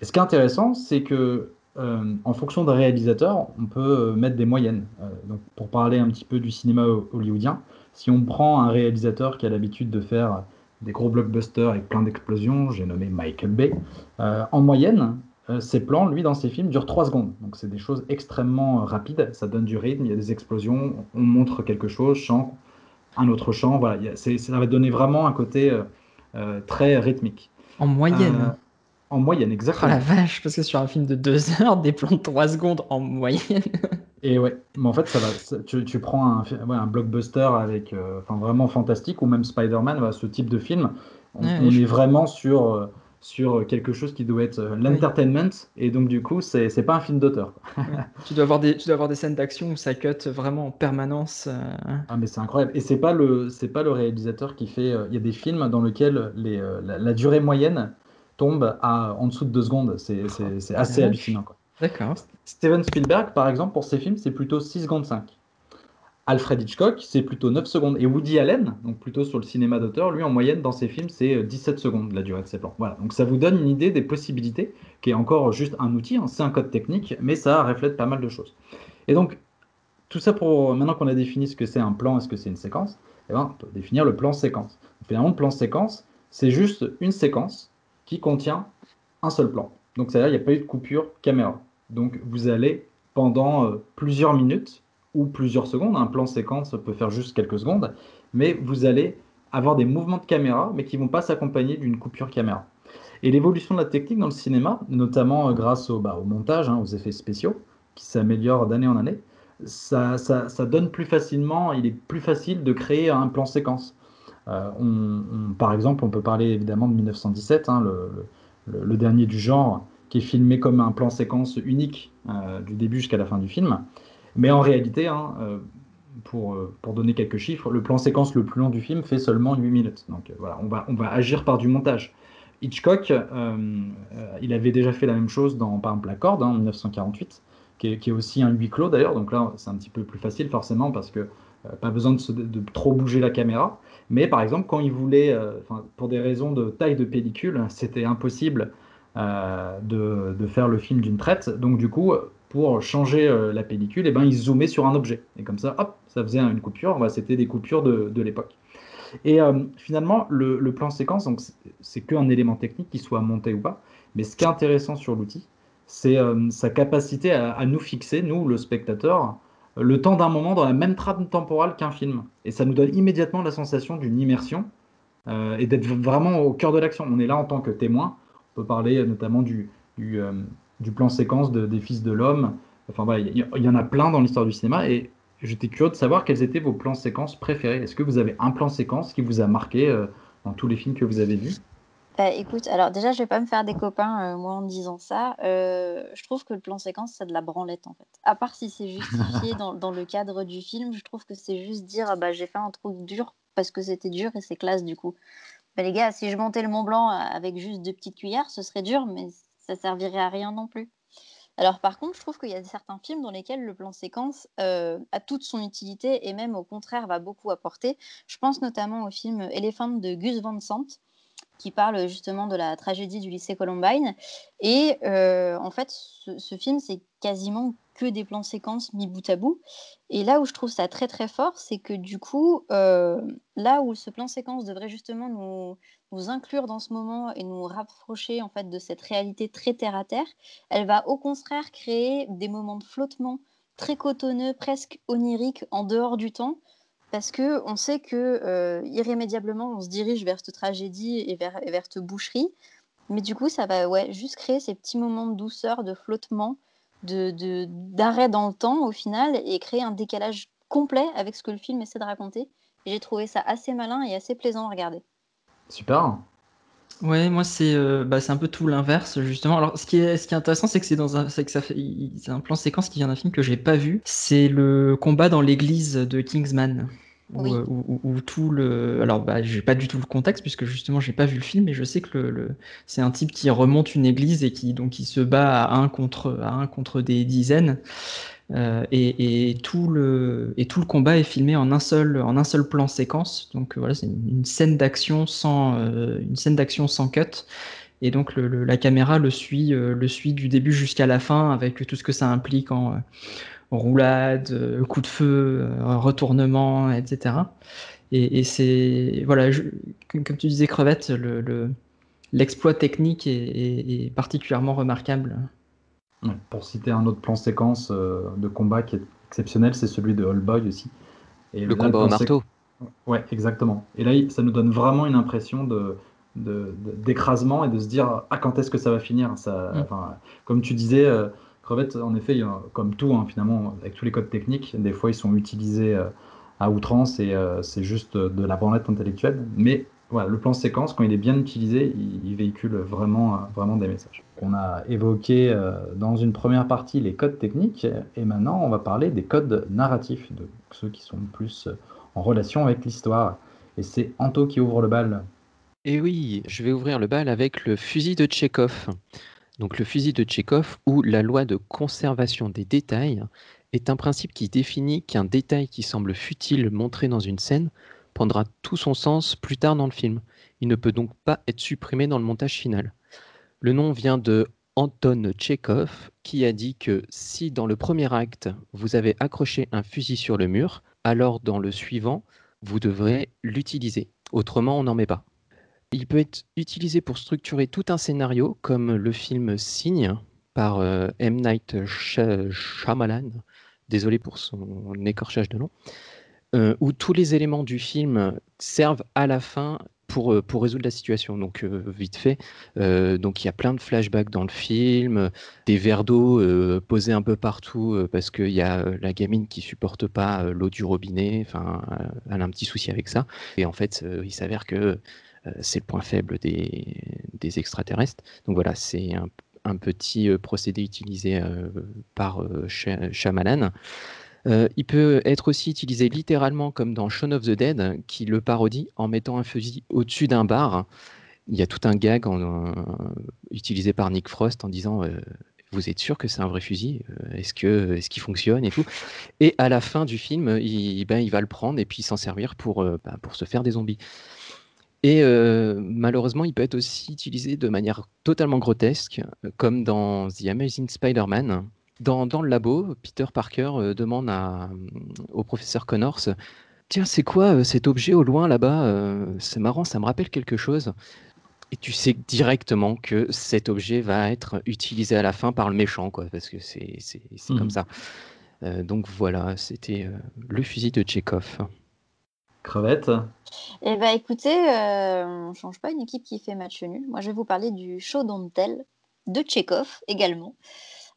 Et ce qui est intéressant, c'est que euh, en fonction d'un réalisateur, on peut euh, mettre des moyennes. Euh, donc, pour parler un petit peu du cinéma ho- hollywoodien, si on prend un réalisateur qui a l'habitude de faire des gros blockbusters avec plein d'explosions, j'ai nommé Michael Bay, en moyenne, ses plans, lui, dans ses films, durent 3 secondes. Donc c'est des choses extrêmement rapides, ça donne du rythme, il y a des explosions, on montre quelque chose, chant, un autre chant, voilà, ça va donner vraiment un côté très rythmique. En moyenne. Euh, en moyenne, Oh exactement. la vache, parce que sur un film de 2 heures, des plans de 3 secondes en moyenne. Et ouais, mais en fait, ça va, ça- tu, tu prends un, fi- ouais, un blockbuster avec, euh, enfin vraiment fantastique, ou même Spider-Man, voilà, ce type de film, on, Ouais, on je- est vraiment sur, euh, sur quelque chose qui doit être euh, l'entertainment, et donc du coup, c'est c'est pas un film d'auteur. tu, dois avoir des, tu dois avoir des scènes d'action où ça cut vraiment en permanence. euh, Ah, mais c'est incroyable. Et c'est pas le, c'est pas le réalisateur qui fait. euh, Il y a des films dans lesquels les, euh, la, la durée moyenne tombe à en dessous de deux secondes. C'est c'est- c'est assez hallucinant. D'accord. Steven Spielberg, par exemple, pour ses films, c'est plutôt 6 secondes 5. Alfred Hitchcock, c'est plutôt 9 secondes. Et Woody Allen, donc plutôt sur le cinéma d'auteur, lui, en moyenne, dans ses films, c'est euh, 17 secondes la durée de ses plans. Voilà, donc ça vous donne une idée des possibilités, qui est encore juste un outil, hein, c'est un code technique, mais ça reflète pas mal de choses. Et donc, tout ça pour, maintenant qu'on a défini ce que c'est un plan et ce que c'est une séquence, eh ben, on peut définir le plan séquence. Finalement, le plan séquence, c'est juste une séquence qui contient un seul plan. Donc, c'est-à-dire qu'il n'y a pas eu de coupure caméra. Donc, vous allez pendant euh, plusieurs minutes ou plusieurs secondes, un plan séquence peut faire juste quelques secondes, mais vous allez avoir des mouvements de caméra, mais qui ne vont pas s'accompagner d'une coupure caméra. Et l'évolution de la technique dans le cinéma, notamment euh, grâce au, bah, au montage, hein, aux effets spéciaux, qui s'améliorent d'année en année, ça, ça- donne plus facilement, il est plus facile de créer un plan séquence. Euh, par exemple, on peut parler évidemment de 1917, hein, le dernier du genre, qui est filmé comme un plan séquence unique euh, du début jusqu'à la fin du film. Mais en réalité, hein, euh, pour, euh, pour donner quelques chiffres, le plan séquence le plus long du film fait seulement 8 minutes. Donc euh, voilà, on va, on va agir par du montage. Hitchcock, il avait déjà fait la même chose dans, par exemple, La Corde, hein, en 1948, qui est, qui est aussi un huis clos d'ailleurs. Donc là, c'est un petit peu plus facile forcément parce que euh, pas besoin de, de trop bouger la caméra. Mais par exemple, quand il voulait, euh, pour des raisons de taille de pellicule, c'était impossible de, de faire le film d'une traite. Donc du coup, pour changer euh, la pellicule, eh ben, il zoomait sur un objet. Et comme ça, hop, ça faisait une coupure. Bah, c'était des coupures de, de l'époque. Et euh, finalement, le, plan séquence, donc c'est- qu'un élément technique, qu'il soit monté ou pas. Mais ce qui est intéressant sur l'outil, c'est euh, sa capacité à, nous fixer, nous, le spectateur, le temps d'un moment dans la même trame temporale qu'un film. Et ça nous donne immédiatement la sensation d'une immersion et d'être vraiment au cœur de l'action. On est là en tant que témoin. On peut parler notamment du, du plan séquence de- des Fils de l'Homme. Enfin voilà, il y, en a plein dans l'histoire du cinéma. Et j'étais curieux de savoir quels étaient vos plans séquences préférés. Est-ce que vous avez un plan séquence qui vous a marqué euh, dans tous les films que vous avez vus? Bah, écoute, alors déjà, je vais pas me faire des copains, euh, moi, en disant ça. Euh, je trouve que le plan séquence, c'est de la branlette, en fait. À part si c'est justifié dans, dans le cadre du film, je trouve que c'est juste dire, ah bah, j'ai fait un truc dur parce que c'était dur et c'est classe, du coup. Bah, les gars, si je montais le Mont Blanc avec juste deux petites cuillères, ce serait dur, mais ça servirait à rien non plus. Alors par contre, je trouve qu'il y a certains films dans lesquels le plan séquence euh, a toute son utilité et même au contraire va beaucoup apporter. Je pense notamment au film Elephant de Gus Van Sant qui parle justement de la tragédie du lycée Columbine. Et euh, en fait, ce, film, c'est quasiment que des plans séquences mis bout à bout. Et là où je trouve ça très très fort, c'est que du coup, euh, là où ce plan séquence devrait justement nous, nous inclure dans ce moment et nous rapprocher en fait de cette réalité très terre à terre, elle va au contraire créer des moments de flottement très cotonneux, presque oniriques en dehors du temps, parce que on sait que euh, irrémédiablement on se dirige vers cette tragédie et vers, et vers cette boucherie, mais du coup ça va juste créer ces petits moments de douceur, de flottement, de, d'arrêt dans le temps au final et créer un décalage complet avec ce que le film essaie de raconter. J'ai trouvé ça assez malin et assez plaisant à regarder. Super. Ouais, moi c'est euh, bah, c'est un peu tout l'inverse justement. Alors ce qui est ce qui est intéressant c'est que c'est dans un c'est que ça fait il- c'est un plan séquence qui vient d'un film que j'ai pas vu. C'est le combat dans l'église de Kingsman. Où, Oui. euh, où- où- où tout le alors bah j'ai pas du tout le contexte puisque justement j'ai pas vu le film mais je sais que le, le- c'est un type qui remonte une église et qui donc il se bat à un contre à un contre des dizaines Euh, et, tout le combat est filmé en un seul plan séquence. Donc euh, voilà c'est une, scène d'action sans euh, une scène d'action sans cut. Et donc la caméra le suit du début jusqu'à la fin avec tout ce que ça implique en roulade coup de feu retournement etc et, c'est voilà comme tu disais crevette le, le- l'exploit technique est particulièrement remarquable Ouais, Pour citer un autre plan séquence euh, de combat qui est exceptionnel, c'est celui de Boy aussi. Et Le là, combat au marteau. Ouais, exactement. Et là, ça nous donne vraiment une impression de, de- de- d'écrasement et de se dire ah quand est-ce que ça va finir ça, Mm. Comme tu disais, euh, Crevette, en effet, il y a- comme tout, hein, finalement, avec tous les codes techniques, des fois ils sont utilisés euh, à outrance et euh, c'est juste de la branlette intellectuelle. Mais le plan séquence, quand il est bien utilisé, il, véhicule vraiment, des messages. On a évoqué euh, dans une première partie les codes techniques et maintenant on va parler des codes narratifs, ceux qui sont plus euh, en relation avec l'histoire. Et c'est Anto qui ouvre le bal. Et oui, je vais ouvrir le bal avec le fusil de Tchekhov. Donc le fusil de Tchekhov, ou la loi de conservation des détails, est un principe qui définit qu'un détail qui semble futile montré dans une scène prendra tout son sens plus tard dans le film. Il ne peut donc pas être supprimé dans le montage final. Le nom vient de Anton Tchekhov, qui a dit que si dans le premier acte, vous avez accroché un fusil sur le mur, alors dans le suivant, vous devrez l'utiliser. Autrement, on n'en met pas. Il peut être utilisé pour structurer tout un scénario, comme le film Signe par euh, M. Night Shy- Shyamalan, désolé pour son écorchage de nom, euh, où tous les éléments du film servent à la fin pour, euh, pour résoudre la situation. Donc, euh, vite fait, il y a plein de flashbacks dans le film, des verres d'eau posés un peu partout parce qu'il y a la gamine qui supporte pas l'eau du robinet, enfin, elle a un petit souci avec ça. Et en fait, il s'avère que c'est le point faible des, des extraterrestres. Donc voilà, c'est un, un petit procédé utilisé par Shy- Shyamalan. Euh, il peut être aussi utilisé littéralement comme dans Shaun of the Dead, qui le parodie en mettant un fusil au-dessus d'un bar. Il y a tout un gag en- utilisé par Nick Frost en disant euh, Vous êtes sûr que c'est un vrai fusil? Euh, Est-ce que est-ce qu'il fonctionne et tout? Et à la fin du film, il, ben, il va le prendre et puis s'en servir pour, euh, ben, se faire des zombies. Et euh, malheureusement, il peut être aussi utilisé de manière totalement grotesque, euh, comme dans The Amazing Spider-Man. Dans, dans le labo, Peter Parker euh, demande à- au professeur Connors Tiens, c'est quoi euh, cet objet au loin là-bas Euh, C'est marrant, ça me rappelle quelque chose. Et tu sais directement que cet objet va être utilisé à la fin par le méchant, quoi, parce que c'est comme Mhm. ça. Euh, donc voilà, c'était euh, le fusil de Tchekhov. Crevette. Eh ben écoutez, euh, on change pas une équipe qui fait match nul. Moi, je vais vous parler du show don't tell de Tchekhov également.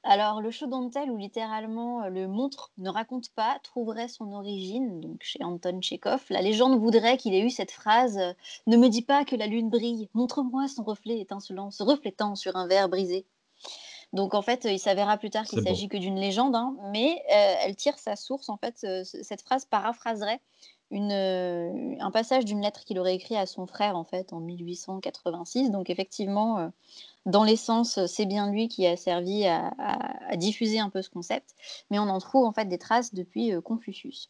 Alors, le show don't tell, où littéralement euh, le montre ne raconte pas, trouverait son origine, donc chez Anton Tchekhov. La légende voudrait qu'il ait eu cette phrase euh, Ne me dis pas que la lune brille, montre-moi son reflet étincelant, se reflétant sur un verre brisé. Donc en fait, euh, il s'avérera plus tard qu'il s'agit que d'une légende, hein, mais euh, elle tire sa source, en fait, euh, cette phrase paraphraserait euh, un passage d'une lettre qu'il aurait écrit à son frère en fait en 1886. Donc effectivement, euh, dans l'essence, c'est bien lui qui a servi à, diffuser un peu ce concept, mais on en trouve en fait des traces depuis euh, Confucius.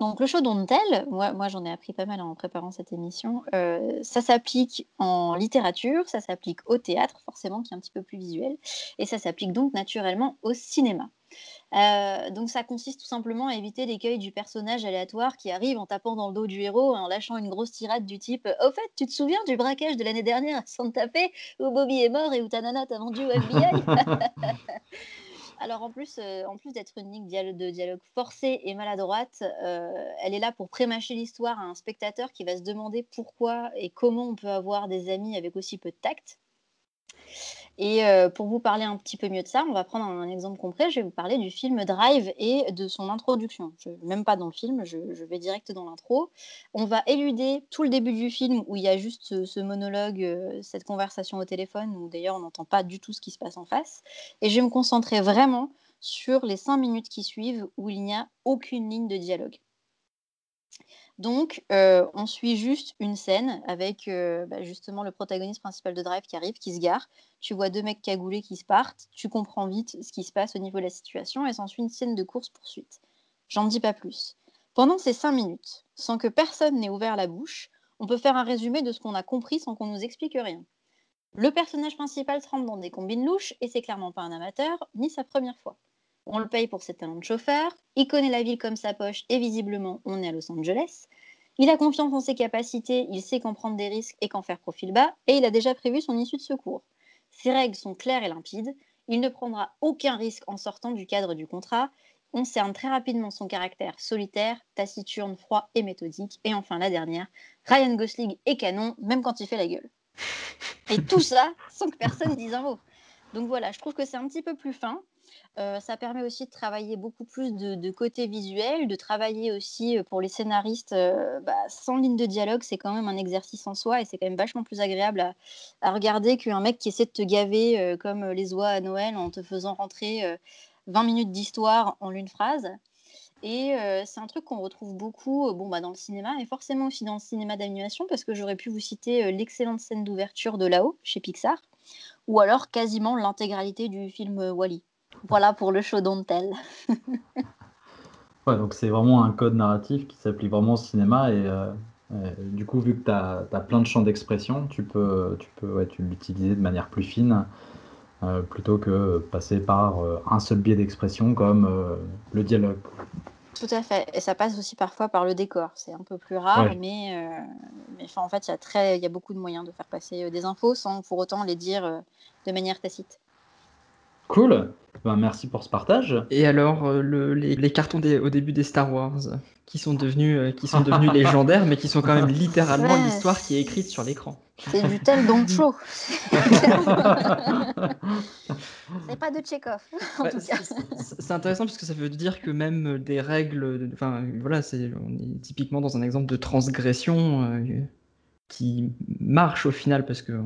Donc le show don't tell, moi, moi j'en ai appris pas mal en préparant cette émission, ça s'applique en littérature, ça s'applique au théâtre forcément qui est un petit peu plus visuel, et ça s'applique donc naturellement au cinéma. Euh, donc ça consiste tout simplement à éviter l'écueil du personnage aléatoire qui arrive en tapant dans le dos du héros et en lâchant une grosse tirade du type « Au fait, tu te souviens du braquage de l'année dernière à Santa Fe où Bobby est mort et où ta nana t'a vendu au FBI ?» Alors en plus, euh, en plus d'être une ligne de dialogue forcée et maladroite, euh, elle est là pour prémâcher l'histoire à un spectateur qui va se demander pourquoi et comment on peut avoir des amis avec aussi peu de tact. Et euh, pour vous parler un petit peu mieux de ça, on va prendre un, exemple concret. Je vais vous parler du film Drive et de son introduction. Même pas dans le film, je, vais direct dans l'intro. On va éluder tout le début du film où il y a juste ce, ce monologue, euh, cette conversation au téléphone, où d'ailleurs on n'entend pas du tout ce qui se passe en face. Et je vais me concentrer vraiment sur les cinq minutes qui suivent où il n'y a aucune ligne de dialogue. Donc, euh, on suit juste une scène avec euh, bah, justement le protagoniste principal de Drive qui arrive, qui se gare. Tu vois deux mecs cagoulés qui se partent. Tu comprends vite ce qui se passe au niveau de la situation et s'ensuit une scène de course-poursuite. J'en dis pas plus. Pendant ces cinq minutes, sans que personne n'ait ouvert la bouche, on peut faire un résumé de ce qu'on a compris sans qu'on nous explique rien. Le personnage principal trempe dans des combines louches et c'est clairement pas un amateur ni sa première fois. On le paye pour ses talents de chauffeur, il connaît la ville comme sa poche et visiblement on est à Los Angeles. Il a confiance en ses capacités, il sait qu'en prendre des risques et qu'en faire profil bas, et il a déjà prévu son issue de secours. Ses règles sont claires et limpides, il ne prendra aucun risque en sortant du cadre du contrat, on cerne très rapidement son caractère solitaire, taciturne, froid et méthodique, et enfin la dernière, Ryan Gosling est canon, même quand il fait la gueule. Et tout ça sans que personne dise un mot. Donc voilà, je trouve que c'est un petit peu plus fin. Euh, ça permet aussi de travailler beaucoup plus de, côté visuel, de travailler aussi euh, pour les scénaristes euh, bah, sans ligne de dialogue. C'est quand même un exercice en soi et c'est quand même vachement plus agréable à, regarder qu'un mec qui essaie de te gaver comme les oies à Noël en te faisant rentrer euh, 20 minutes d'histoire en une phrase. Et c'est un truc qu'on retrouve beaucoup bon, bah, dans le cinéma, et forcément aussi dans le cinéma d'animation, parce que j'aurais pu vous citer l'excellente scène d'ouverture de là-haut, chez Pixar, ou alors quasiment l'intégralité du film Wally. Voilà pour le show don't tell. Ouais, donc c'est vraiment un code narratif qui s'applique vraiment au cinéma et euh, du coup, vu que tu as, plein de champs d'expression, tu peux, tu peux ouais, tu l'utiliser de manière plus fine euh, plutôt que passer par euh, un seul biais d'expression comme euh, le dialogue. Tout à fait. Et ça passe aussi parfois par le décor. C'est un peu plus rare, Ouais. mais, euh, mais enfin, en fait, il y, a très- il y a beaucoup de moyens de faire passer euh, des infos sans pour autant les dire euh, de manière tacite. Cool. Ben, merci pour ce partage. Et alors, euh, le- les, les cartons des- au début des Star Wars, qui sont devenus, euh, qui sont devenus légendaires, mais qui sont quand même littéralement Ouais. l'histoire qui est écrite sur l'écran. C'est du tel donc chaud. C'est pas de Tchekhov, Ouais, c'est- cas. c'est intéressant parce que ça veut dire que même des règles, enfin voilà, c'est on est typiquement dans un exemple de transgression euh, qui marche au final parce que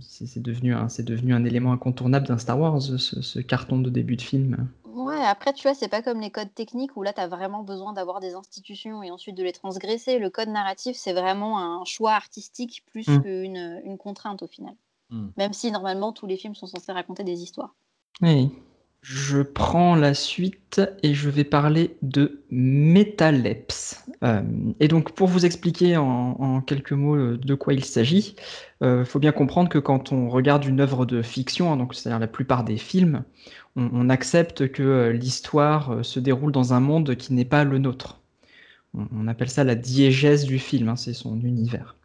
c'est devenu un, c'est devenu un élément incontournable d'un Star Wars, ce, ce carton de début de film. Ouais, après, tu vois, c'est pas comme les codes techniques où là, tu as vraiment besoin d'avoir des institutions et ensuite de les transgresser. Le code narratif, c'est vraiment un choix artistique plus Mm. qu'une une contrainte au final. Mm. Même si normalement, tous les films sont censés raconter des histoires. Oui. Je prends la suite et je vais parler de métalepse. Euh, et donc, pour vous expliquer en, quelques mots euh, de quoi il s'agit, il faut bien comprendre que quand on regarde une œuvre de fiction, hein, donc c'est-à-dire la plupart des films, on, accepte que euh, l'histoire euh, se déroule dans un monde qui n'est pas le nôtre. On, appelle ça la diégèse du film, hein, c'est son univers.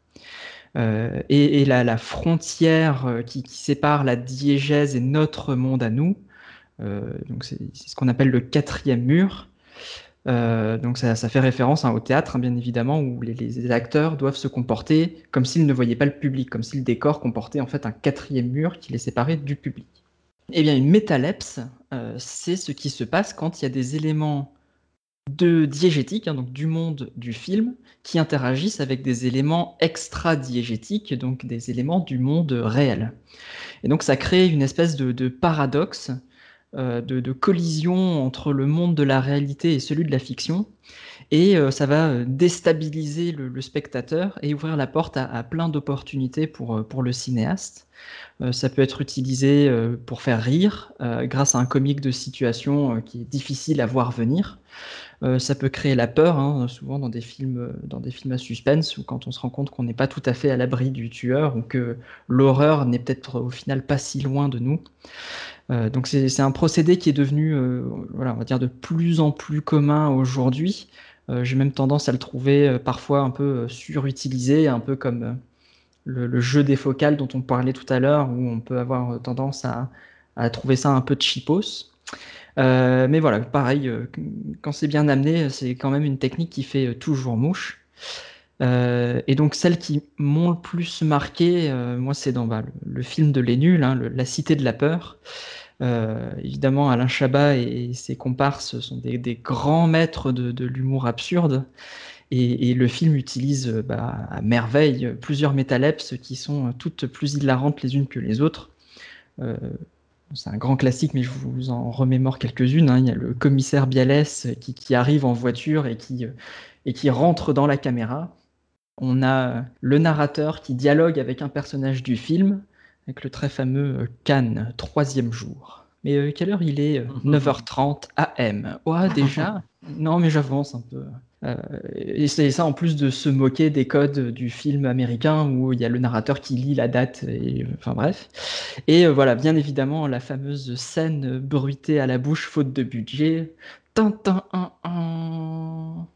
Euh, et, la, frontière euh, qui, sépare la diégèse et notre monde à nous, euh, donc c'est ce qu'on appelle le quatrième mur. Euh, donc ça, fait référence hein, au théâtre, hein, bien évidemment, où les, acteurs doivent se comporter comme s'ils ne voyaient pas le public, comme si le décor comportait en fait un quatrième mur qui les séparait du public. Eh bien, une métalepse, euh, c'est ce qui se passe quand il y a des éléments de diégétique, hein, donc du monde du film, qui interagissent avec des éléments extra-diégétiques, donc des éléments du monde réel. Et donc ça crée une espèce de, paradoxe, euh, de, de collision entre le monde de la réalité et celui de la fiction, et euh, ça va euh, déstabiliser le, spectateur et ouvrir la porte à, à plein d'opportunités pour, euh, pour le cinéaste. Euh, ça peut être utilisé euh, pour faire rire, euh, grâce à un comique de situation euh, qui est difficile à voir venir. Euh, ça peut créer la peur, hein, souvent dans des films, euh, dans des films à suspense, ou quand on se rend compte qu'on n'est pas tout à fait à l'abri du tueur, ou que l'horreur n'est peut-être au final pas si loin de nous. Euh, donc c'est un procédé qui est devenu, euh, voilà, de plus en plus commun aujourd'hui. Euh, J'ai même tendance à le trouver euh, parfois un peu euh, surutilisé, un peu comme euh, le, jeu des focales dont on parlait tout à l'heure, où on peut avoir euh, tendance à, à trouver ça un peu cheapos. Euh, mais voilà, pareil, euh, quand c'est bien amené, c'est quand même une technique qui fait euh, toujours mouche. Et donc celles qui m'ont le plus marqué, moi c'est dans bah, le, film de Les Nuls, hein, La Cité de la Peur. Évidemment, Alain Chabat et, ses comparses sont des, grands maîtres de, l'humour absurde. Et, le film utilise bah, à merveille plusieurs métalepses qui sont toutes plus hilarantes les unes que les autres. Euh, c'est un grand classique, mais je vous en remémore quelques-unes. hein. Il y a le commissaire Bialès qui, qui arrive en voiture et qui, euh, et qui rentre dans la caméra. On a euh, le narrateur qui dialogue avec un personnage du film, avec le très fameux euh, Cannes, troisième jour. Mais euh, quelle heure il est euh, 9h30 AM. Ouah, déjà Non, mais j'avance un peu. Euh, et c'est ça en plus de se moquer des codes du film américain où il y a le narrateur qui lit la date, et, euh, enfin bref. Et euh, voilà, bien évidemment, la fameuse scène bruitée à la bouche faute de budget. Tintin, un, un.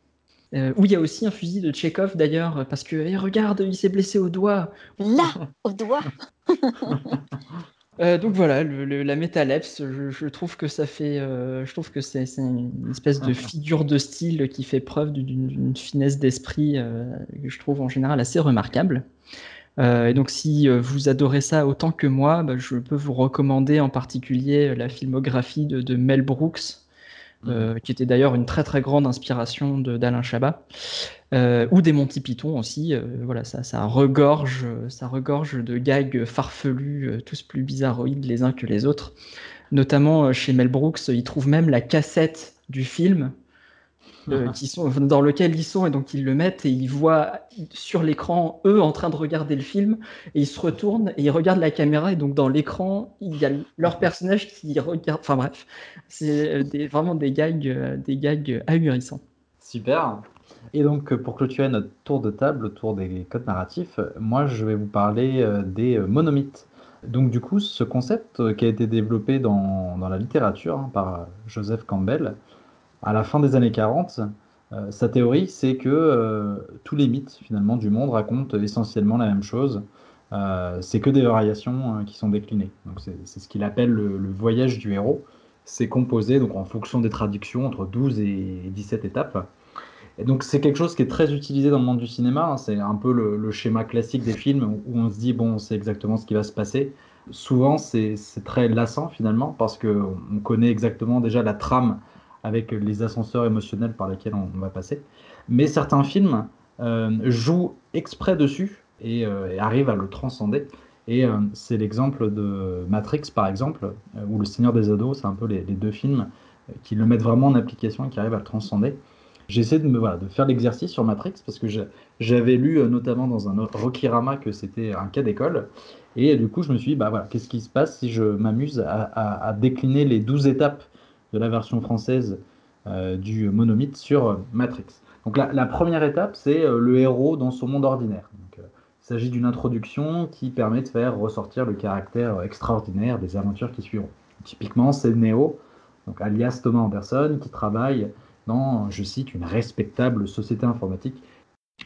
Euh, où il y a aussi un fusil de Tchekhov d'ailleurs, parce que eh, regarde, il s'est blessé au doigt. Là, au doigt. Euh, donc voilà, le- le- la métalepse, je, je trouve que ça fait, euh, je trouve que c'est une espèce de figure de style qui fait preuve d'une finesse d'esprit euh, que je trouve en général assez remarquable. Et donc si vous adorez ça autant que moi, bah, je peux vous recommander en particulier la filmographie de, de Mel Brooks, euh, qui était d'ailleurs une très très grande inspiration de- d'Alain Chabat, euh, ou des Monty Python aussi. euh, voilà, ça, ça regorge, ça regorge de gags farfelus, euh, tous plus bizarroïdes les uns que les autres. Notamment chez Mel Brooks, il trouve même la cassette du film. Euh, qui sont, dans lequel ils sont et donc ils le mettent et ils voient sur l'écran eux en train de regarder le film et ils se retournent et ils regardent la caméra et donc dans l'écran il y a leur personnage qui regarde enfin bref c'est euh, des- vraiment des gags euh, des gags ahurissants Super. Et donc, pour clôturer notre tour de table autour des codes narratifs, moi, je vais vous parler des monomythes. Donc, du coup, ce concept qui a été développé dans, dans la littérature hein, par Joseph Campbell à la fin des années 40, euh, sa théorie, c'est que euh, tous les mythes, finalement, du monde racontent essentiellement la même chose. Euh, c'est que des variations qui sont déclinées. Donc, c'est ce qu'il appelle le, voyage du héros. C'est composé, donc, en fonction des traductions, entre 12 et 17 étapes. Et donc c'est quelque chose qui est très utilisé dans le monde du cinéma. hein. C'est un peu le, schéma classique des films où on se dit bon, c'est exactement ce qui va se passer. Souvent c'est très lassant finalement parce que on connaît exactement déjà la trame avec les ascenseurs émotionnels par lesquels on, va passer. Mais certains films euh, jouent exprès dessus et, euh, et arrivent à le transcender. Et euh, c'est l'exemple de Matrix par exemple, ou Le Seigneur des Ados, c'est un peu les, deux films qui le mettent vraiment en application et qui arrivent à le transcender. J'ai essayé de, voilà, de faire l'exercice sur Matrix parce que j'avais lu notamment dans un Rokirama que c'était un cas d'école. Et du coup, je me suis dit, bah voilà, qu'est-ce qui se passe si je m'amuse à, décliner les 12 étapes de la version française euh, du monomythe sur Matrix. Donc la, première étape, c'est euh, le héros dans son monde ordinaire. Il s'agit d'une introduction qui permet de faire ressortir le caractère extraordinaire des aventures qui suivront. Typiquement, c'est Neo, donc alias Thomas Anderson, qui travaille dans, je cite, une respectable société informatique.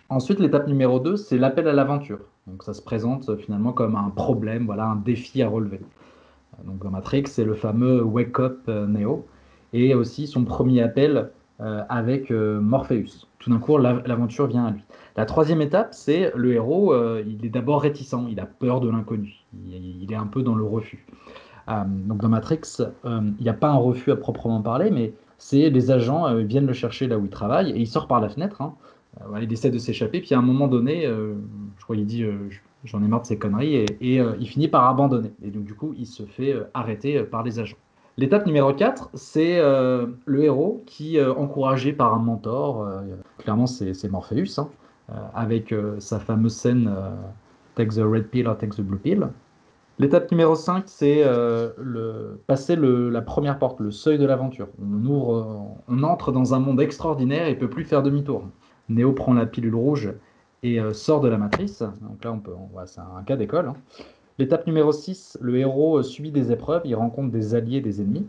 Ensuite, l'étape numéro 2, c'est l'appel à l'aventure. Donc ça se présente euh, finalement comme un problème, voilà, un défi à relever. Euh, donc dans Matrix, c'est le fameux Wake Up euh, Neo, et aussi son premier appel avec Morpheus. Tout d'un coup, l'aventure vient à lui. La troisième étape, c'est le héros, il est d'abord réticent, il a peur de l'inconnu, il, est un peu dans le refus. donc dans Matrix, il n'y a pas un refus à proprement parler, mais c'est les agents euh, viennent le chercher là où il travaille et il sort par la fenêtre. Hein. Euh, il essaie de s'échapper, puis à un moment donné, euh, je crois qu'il dit j'en ai marre de ces conneries et, il finit par abandonner. Et donc du coup, il se fait arrêter par les agents. L'étape numéro 4, c'est le héros qui, encouragé par un mentor, clairement c'est Morpheus, hein, avec sa fameuse scène Take the red pill or take the blue pill, L'étape numéro 5, c'est euh, passer la première porte, le seuil de l'aventure. On, euh, on entre dans un monde extraordinaire et peut plus faire demi-tour. Néo prend la pilule rouge et euh, sort de la matrice. Donc là, on c'est un cas d'école. Hein. L'étape numéro 6, le héros subit des épreuves, il rencontre des alliés, des ennemis.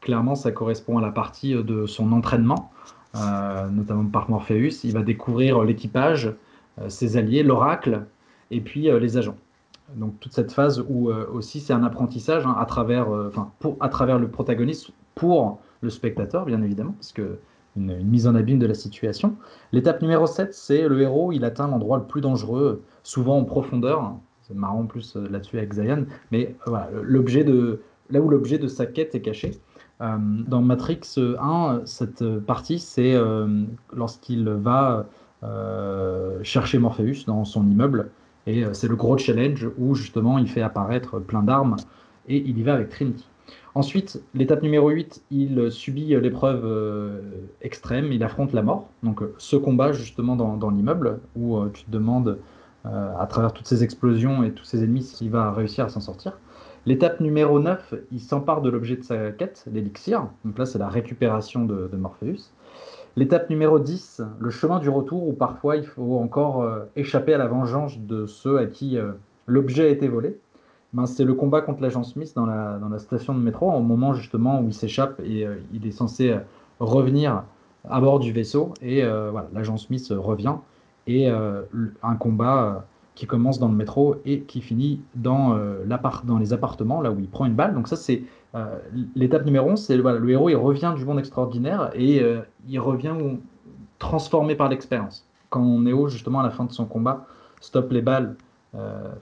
Clairement, ça correspond à la partie de son entraînement, notamment par Morpheus. Il va découvrir l'équipage, ses alliés, l'oracle, et puis les agents donc toute cette phase où euh, aussi c'est un apprentissage hein, à travers, euh, à travers le protagoniste pour le spectateur bien évidemment parce que une, mise en abîme de la situation. L'étape numéro 7, c'est le héros, il atteint l'endroit le plus dangereux, souvent en profondeur. C'est marrant en plus euh, là-dessus avec Zion, mais voilà, l'objet de là où l'objet de sa quête est caché. dans Matrix 1, cette partie, c'est lorsqu'il va chercher Morpheus dans son immeuble et euh, c'est le gros challenge où justement il fait apparaître plein d'armes et il y va avec Trinity. Ensuite, l'étape numéro 8, il subit l'épreuve euh, extrême, il affronte la mort. Donc euh, ce combat justement dans, l'immeuble où tu te demandes à travers toutes ces explosions et tous ces ennemis s'il va réussir à s'en sortir. L'étape numéro 9, il s'empare de l'objet de sa quête, l'élixir. Donc là, c'est la récupération de Morpheus. L'étape numéro 10, le chemin du retour, où parfois il faut encore euh, échapper à la vengeance de ceux à qui euh, l'objet a été volé. Ben, c'est le combat contre l'agent Smith dans la, station de métro, au moment justement où il s'échappe et euh, il est censé revenir à bord du vaisseau. Et voilà, l'agent Smith revient et un combat qui commence dans le métro et qui finit dans, dans les appartements, là où il prend une balle. Donc ça, c'est euh, l'étape numéro 11, c'est le héros, il revient du monde extraordinaire et euh, il revient transformé par l'expérience. Quand Neo, justement, à la fin de son combat, stoppe les balles, euh,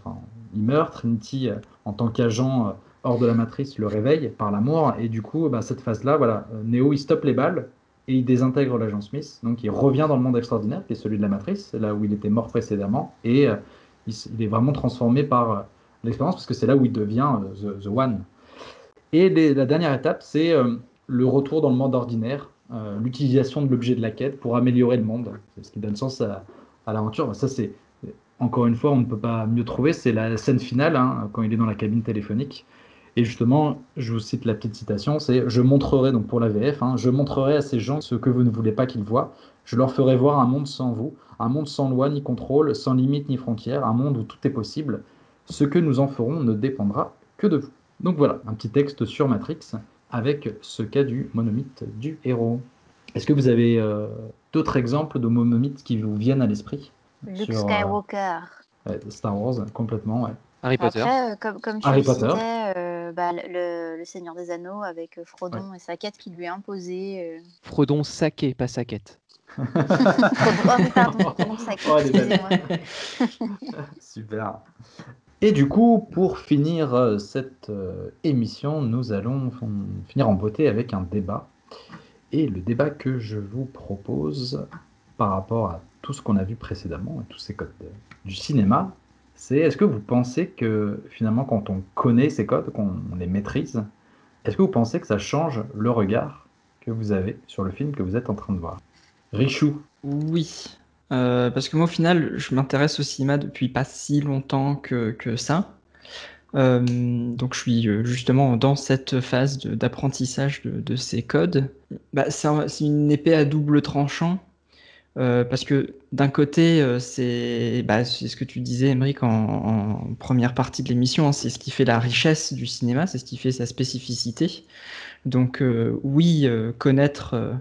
il meurt, Trinity, en tant qu'agent hors de la matrice, le réveille par l'amour, et du coup, bah, cette phase-là, voilà, Neo, il stoppe les balles et il désintègre l'agent Smith, donc il revient dans le monde extraordinaire, qui est celui de la matrice, là où il était mort précédemment, et il, est vraiment transformé par l'expérience, parce que c'est là où il devient the One, et la dernière étape, c'est euh, le retour dans le monde ordinaire, euh, l'utilisation de l'objet de la quête pour améliorer le monde. C'est ce qui donne sens à, l'aventure. Ça, c'est encore une fois, on ne peut pas mieux trouver. C'est la scène finale hein, quand il est dans la cabine téléphonique. Et justement, je vous cite la petite citation, c'est je montrerai donc pour la VF, hein, je montrerai à ces gens ce que vous ne voulez pas qu'ils voient. Je leur ferai voir un monde sans vous, un monde sans loi ni contrôle, sans limite ni frontières, un monde où tout est possible. Ce que nous en ferons ne dépendra que de vous. Donc voilà, un petit texte sur Matrix avec ce cas du monomythe du héros. Est-ce que vous avez euh, d'autres exemples de monomythes qui vous viennent à l'esprit Luke euh, Skywalker. Star Wars, complètement, ouais. Harry Potter. Après, euh, comme, comme tu Harry disais, bah, le, Seigneur des Anneaux avec Frodon et sa quête qui lui est imposée. Frodon saqué, pas sa quête. Frodon, oh, pardon, Frodon saqué, oh, excusez-moi. Super. Et du coup, pour finir euh, cette euh, émission, nous allons finir en beauté avec un débat. Et le débat que je vous propose par rapport à tout ce qu'on a vu précédemment, tous ces codes du cinéma, c'est est-ce que vous pensez que finalement quand on connaît ces codes, qu'on les maîtrise, est-ce que vous pensez que ça change le regard que vous avez sur le film que vous êtes en train de voir? Richou. Oui, euh, parce que moi au final, je m'intéresse au cinéma depuis pas si longtemps que, ça. Euh, donc je suis euh, justement dans cette phase d'apprentissage de, de, ces codes. Bah, c'est une épée à double tranchant. Euh, parce que d'un côté, euh, c'est bah, ce que tu disais, Emmerich, en, première partie de l'émission, c'est ce qui fait la richesse du cinéma, c'est ce qui fait sa spécificité. Donc euh, oui, connaître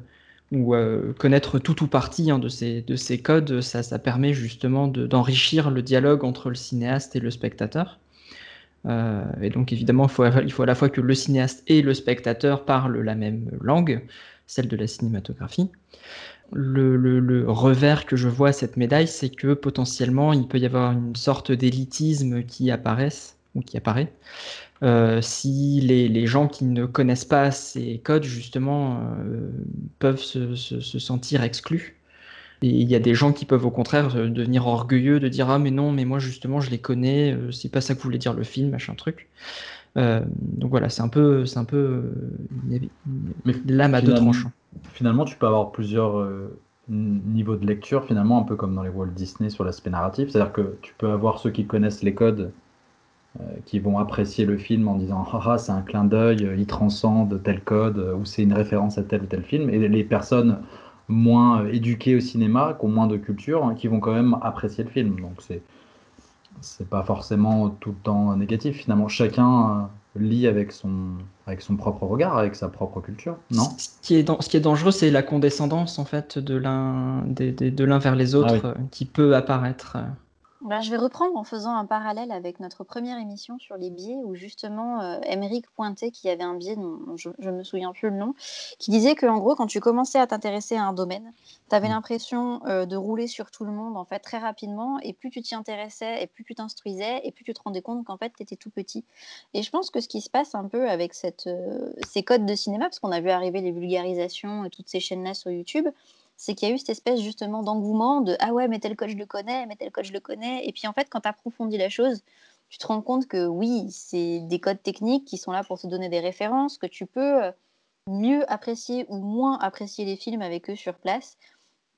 ou connaître tout ou partie hein, de, ces, de ces codes, ça, ça permet justement d'enrichir le dialogue entre le cinéaste et le spectateur. et donc évidemment, faut, il faut à la fois que le cinéaste et le spectateur parlent la même langue, celle de la cinématographie. Le, revers que je vois à cette médaille, c'est que potentiellement il peut y avoir une sorte d'élitisme qui ou qui apparaît. Euh, si les, gens qui ne connaissent pas ces codes, justement, euh, peuvent se, se, se, sentir exclus. Et il y a des gens qui peuvent au contraire euh, devenir orgueilleux, de dire Ah, mais non, mais moi justement, je les connais, c'est pas ça que voulait dire le film, machin truc. Euh, donc voilà, c'est un peu, c'est un peu une lame à deux tranchants. Finalement, tu peux avoir plusieurs euh, niveaux de lecture, finalement, un peu comme dans les Walt Disney sur l'aspect narratif. C'est-à-dire que tu peux avoir ceux qui connaissent les codes, euh, qui vont apprécier le film en disant ah, ah c'est un clin d'œil, il transcende tel code, ou c'est une référence à tel ou tel film. Et les personnes moins éduquées au cinéma, qui ont moins de culture, hein, qui vont quand même apprécier le film. Donc c'est c'est pas forcément tout le temps négatif. Finalement, chacun lit avec son, avec son propre regard, avec sa propre culture, non? ce qui, est, ce qui est dangereux, c'est la condescendance en fait de l'un de, de, de l'un vers les autres ah oui. qui peut apparaître. Ben, je vais reprendre en faisant un parallèle avec notre première émission sur les biais, où justement euh, Émeric pointait qu'il y avait un biais dont je, je me souviens plus le nom, qui disait que en gros, quand tu commençais à t'intéresser à un domaine, tu avais mmh. l'impression euh, de rouler sur tout le monde en fait très rapidement, et plus tu t'y intéressais, et plus tu t'instruisais, et plus tu te rendais compte qu'en fait tu étais tout petit. Et je pense que ce qui se passe un peu avec cette, euh, ces codes de cinéma, parce qu'on a vu arriver les vulgarisations et toutes ces chaînes-là sur YouTube, c'est qu'il y a eu cette espèce justement d'engouement de ah ouais mais tel code je le connais mais tel code je le connais et puis en fait quand tu approfondis la chose tu te rends compte que oui c'est des codes techniques qui sont là pour te donner des références que tu peux euh, mieux apprécier ou moins apprécier les films avec eux sur place.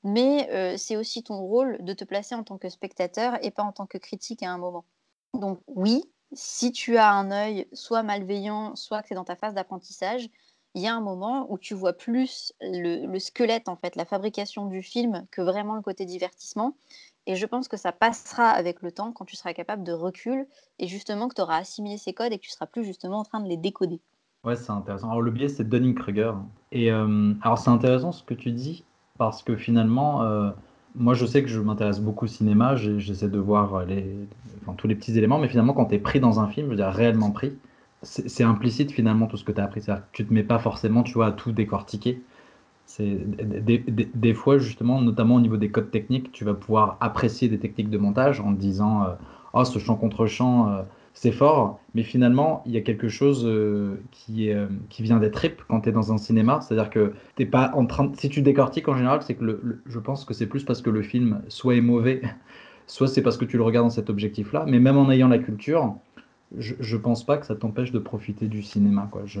Mais euh, c'est aussi ton rôle de te placer en tant que spectateur et pas en tant que critique à un moment. Donc oui si tu as un œil soit malveillant soit que c'est dans ta phase d'apprentissage il y a un moment où tu vois plus le, le, squelette, en fait, la fabrication du film, que vraiment le côté divertissement. Et je pense que ça passera avec le temps quand tu seras capable de recul et justement que tu auras assimilé ces codes et que tu seras plus justement en train de les décoder. Ouais, c'est intéressant. Alors le biais, c'est Dunning-Kruger. Et euh, alors c'est intéressant ce que tu dis parce que finalement, euh, moi je sais que je m'intéresse beaucoup au cinéma, j'essaie de voir tous les petits éléments, mais finalement quand tu es pris dans un film, je veux dire réellement pris, c'est implicite finalement tout ce que tu as appris. C'est-à-dire que tu te mets pas forcément, tu vois, à tout décortiquer. C'est des, des, des, fois justement, notamment au niveau des codes techniques, tu vas pouvoir apprécier des techniques de montage en te disant, euh, oh ce champ contre champ, euh, c'est fort, mais finalement il y a quelque chose euh, qui, qui vient d'être trip quand tu es dans un cinéma. C'est-à-dire que t'es pas en train, si tu décortiques en général, c'est que le, je pense que c'est plus parce que le film soit est mauvais, soit c'est parce que tu le regardes dans cet objectif-là. Mais même en ayant la culture je, je pense pas que ça t'empêche de profiter du cinéma. Quoi. Je,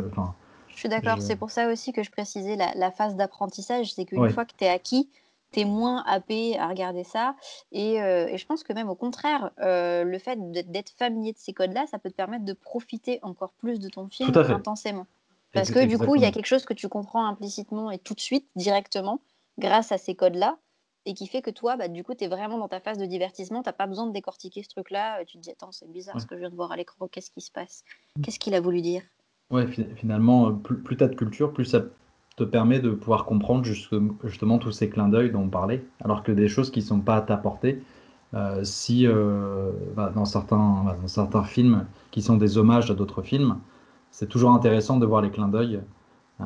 je suis d'accord, je... c'est pour ça aussi que je précisais la, la phase d'apprentissage, c'est qu'une ouais. fois que tu es acquis, tu es moins happé à regarder ça. Et, euh, et, je pense que même au contraire, euh, le fait d'être familier de ces codes-là, ça peut te permettre de profiter encore plus de ton film intensément. Parce que du coup, il y a quelque chose que tu comprends implicitement et tout de suite, directement, grâce à ces codes-là et qui fait que toi, bah, du coup, tu es vraiment dans ta phase de divertissement, tu n'as pas besoin de décortiquer ce truc-là, tu te dis, attends, c'est bizarre ouais. ce que je viens de voir à l'écran, qu'est-ce qui se passe? Qu'est-ce qu'il a voulu dire? Ouais, finalement, plus, plus tu as de culture, plus ça te permet de pouvoir comprendre juste, justement tous ces clins d'œil dont on parlait, alors que des choses qui ne sont pas à ta portée, euh, si euh, bah, dans, certains, bah, dans certains films qui sont des hommages à d'autres films, c'est toujours intéressant de voir les clins d'œil, euh,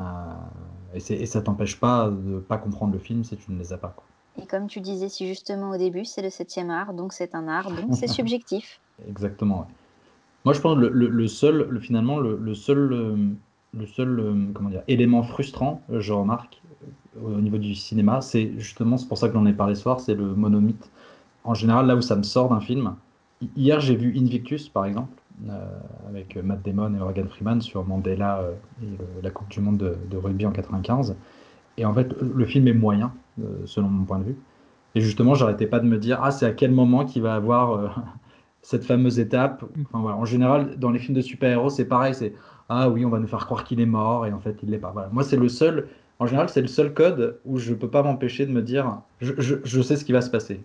et, et ça t'empêche pas de ne pas comprendre le film si tu ne les as pas. Quoi. Et comme tu disais si justement au début, c'est le septième art, donc c'est un art, donc c'est subjectif. Exactement. Ouais. Moi, je pense que le, le, le seul, le, finalement, le, seul, le seul comment dire, élément frustrant, je remarque, au niveau du cinéma, c'est justement, c'est pour ça que j'en ai parlé ce soir, c'est le monomythe. En général, là où ça me sort d'un film. Hier, j'ai vu Invictus, par exemple, euh, avec Matt Damon et Morgan Freeman sur Mandela euh, et le- la Coupe du Monde de, de rugby en 95. Et en fait, le film est moyen, euh, selon mon point de vue. Et justement, j'arrêtais pas de me dire, ah, c'est à quel moment qu'il va avoir euh, cette fameuse étape. En général, dans les films de super-héros, c'est pareil, c'est, ah oui, on va nous faire croire qu'il est mort, et en fait, il l'est pas. Moi, c'est le seul, en général, c'est le seul code où je peux pas m'empêcher de me dire, je, sais ce qui va se passer.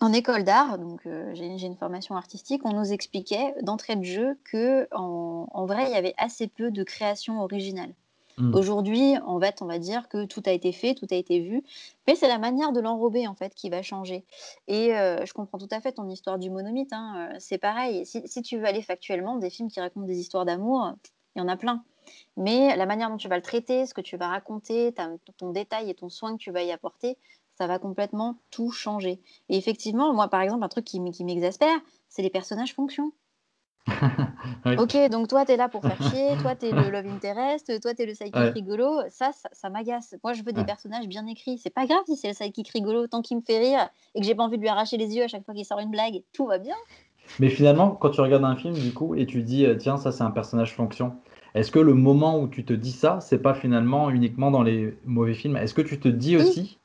En école d'art, donc euh, j'ai une formation artistique, on nous expliquait d'entrée de jeu que en vrai, il y avait assez peu de création originale. Mm. Aujourd'hui, on va dire que tout a été fait, tout a été vu, mais c'est la manière de l'enrober en fait qui va changer. Et euh, je comprends tout à fait ton histoire du monomythe. hein, euh, c'est pareil. Si, tu veux aller factuellement, des films qui racontent des histoires d'amour, il y en a plein. Mais la manière dont tu vas le traiter, ce que tu vas raconter, ton détail et ton soin que tu vas y apporter, ça va complètement tout changer. Et effectivement, moi, par exemple, un truc qui, qui m'exaspère, c'est les personnages fonctions. Ok, donc toi, t'es là pour faire chier, toi, t'es le love interest, toi, t'es le sidekick Ouais. rigolo. Ça, ça, ça m'agace. Moi, je veux des Ouais. personnages bien écrits. C'est pas grave si c'est le sidekick rigolo, tant qu'il me fait rire et que j'ai pas envie de lui arracher les yeux à chaque fois qu'il sort une blague, tout va bien. Mais finalement, quand tu regardes un film, du coup, et tu dis, euh, tiens, ça c'est un personnage fonction, est-ce que le moment où tu te dis ça, c'est pas finalement uniquement dans les mauvais films? Est-ce que tu te dis Oui. aussi?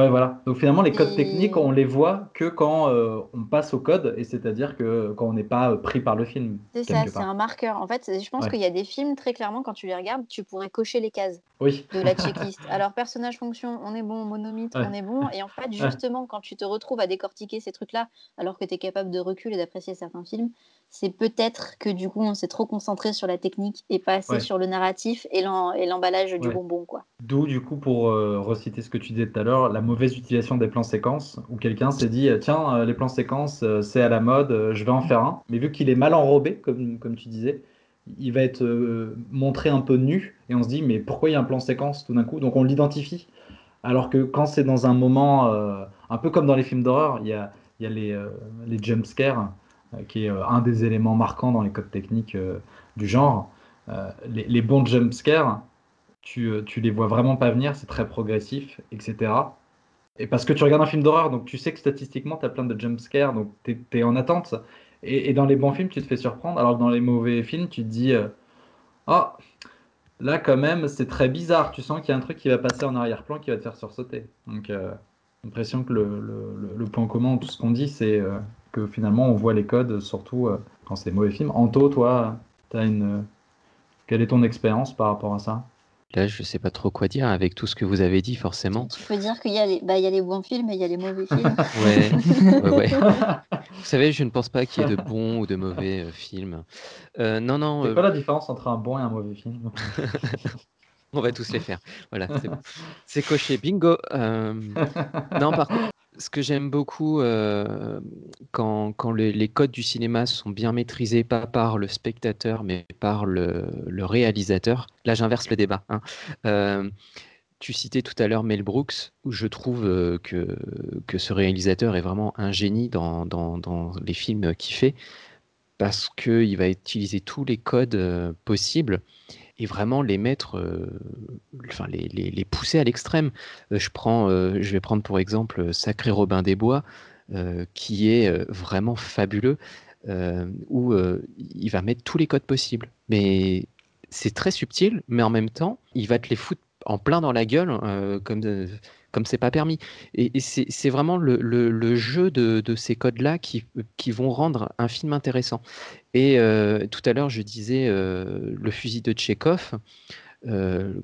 Ouais, voilà. Donc finalement, les codes Et- techniques, on les voit que quand euh, on passe au code, et c'est-à-dire que quand on n'est pas euh, pris par le film, C'est ça, c'est un marqueur. En fait, je pense Ouais. qu'il y a des films, très clairement, quand tu les regardes, tu pourrais cocher les cases Oui. de la checklist. Alors, personnage, fonction, on est bon, monomythe, Ouais. on est bon. Et en fait, justement, quand tu te retrouves à décortiquer ces trucs-là, alors que tu es capable de recul et d'apprécier certains films, c'est peut-être que du coup, on s'est trop concentré sur la technique et pas assez Ouais. sur le narratif et l'emballage du Ouais. bonbon, quoi. D'où, du coup, pour euh, reciter ce que tu disais tout à l'heure, la mauvaise utilisation des plans séquences, où quelqu'un s'est dit, tiens, euh, les plans séquences, euh, c'est à la mode, je vais en faire un. Mais vu qu'il est mal enrobé, comme, comme tu disais, il va être montré un peu nu, et on se dit, mais pourquoi il y a un plan séquence tout d'un coup? Donc on l'identifie. Alors que quand c'est dans un moment, un peu comme dans les films d'horreur, il y a, y a les, les jumpscares, qui est euh, un des éléments marquants dans les codes techniques euh, du genre. Euh, les, les bons jumpscares, tu, euh, tu les vois vraiment pas venir, c'est très progressif, etc. Et parce que tu regardes un film d'horreur, donc tu sais que statistiquement, tu as plein de jumpscares, donc tu es, en attente. Et, dans les bons films, tu te fais surprendre, alors que dans les mauvais films, tu te dis euh, Ah, là quand même, c'est très bizarre. Tu sens qu'il y a un truc qui va passer en arrière-plan qui va te faire sursauter. Donc, euh, l'impression que le, le- point commun tout ce qu'on dit, c'est euh, que finalement, on voit les codes, surtout euh, quand c'est des mauvais films. Anto, toi, as une... quelle est ton expérience par rapport à ça? Là, je sais pas trop quoi dire avec tout ce que vous avez dit, forcément. Tu peux dire qu'il y, a les- bah, il y a les bons films et il y a les mauvais films. Ouais, ouais, ouais. Vous savez, je ne pense pas qu'il y ait de bons ou de mauvais euh, films. Euh, non, non, C'est euh, quoi la différence entre un bon et un mauvais film on va tous les faire. Voilà, c'est bon. Coché, bingo. Euh, non, par contre, ce que j'aime beaucoup euh, quand, les, codes du cinéma sont bien maîtrisés, pas par le spectateur, mais par le, réalisateur, là j'inverse le débat. hein. Euh, tu citais tout à l'heure Mel Brooks, où je trouve euh, que, ce réalisateur est vraiment un génie dans les films qu'il fait, parce qu'il va utiliser tous les codes euh, possibles et vraiment les mettre, euh, enfin les, les, pousser à l'extrême. Euh, je, je vais prendre pour exemple Sacré Robin des Bois, qui est vraiment fabuleux, où il va mettre tous les codes possibles. Mais c'est très subtil, mais en même temps, il va te les foutre en plein dans la gueule, comme comme c'est pas permis. Et, et c'est vraiment le, le- le jeu de, de ces codes-là qui, qui vont rendre un film intéressant. Et euh, tout à l'heure, je disais euh, le fusil de Tchekhov. euh,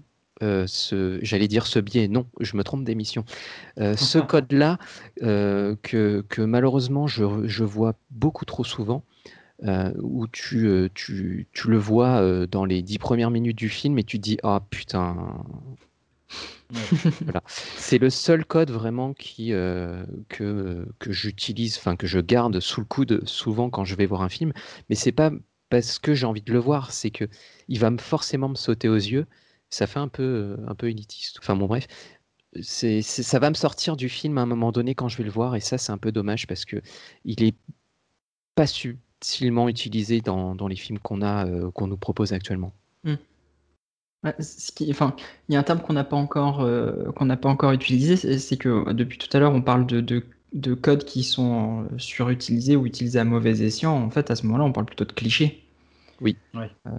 euh, ce, j'allais dire ce biais, non, je me trompe d'émission. Euh, ce code-là, euh, que, que malheureusement je, je vois beaucoup trop souvent, euh, où tu, euh, tu, tu le vois euh, dans les dix premières minutes du film et tu te dis Ah putain. C'est le seul code vraiment qui, euh, que, que j'utilise, enfin que je garde sous le coude souvent quand je vais voir un film. Mais c'est pas parce que j'ai envie de le voir, c'est que il va me forcément me sauter aux yeux. Ça fait un peu, euh, un peu élitiste. Enfin bon, bref. C'est, ça va me sortir du film à un moment donné quand je vais le voir, et ça, c'est un peu dommage parce que il est pas subtilement utilisé dans, les films qu'on a, euh, qu'on nous propose actuellement. Ouais, ce qui, enfin, il y a un terme qu'on n'a pas encore, euh, qu'on n'a pas encore utilisé, c'est c'est que depuis tout à l'heure, on parle de, de de codes qui sont euh, surutilisés ou utilisés à mauvais escient, en fait, à ce moment-là, on parle plutôt de clichés. Oui. Ouais. Euh,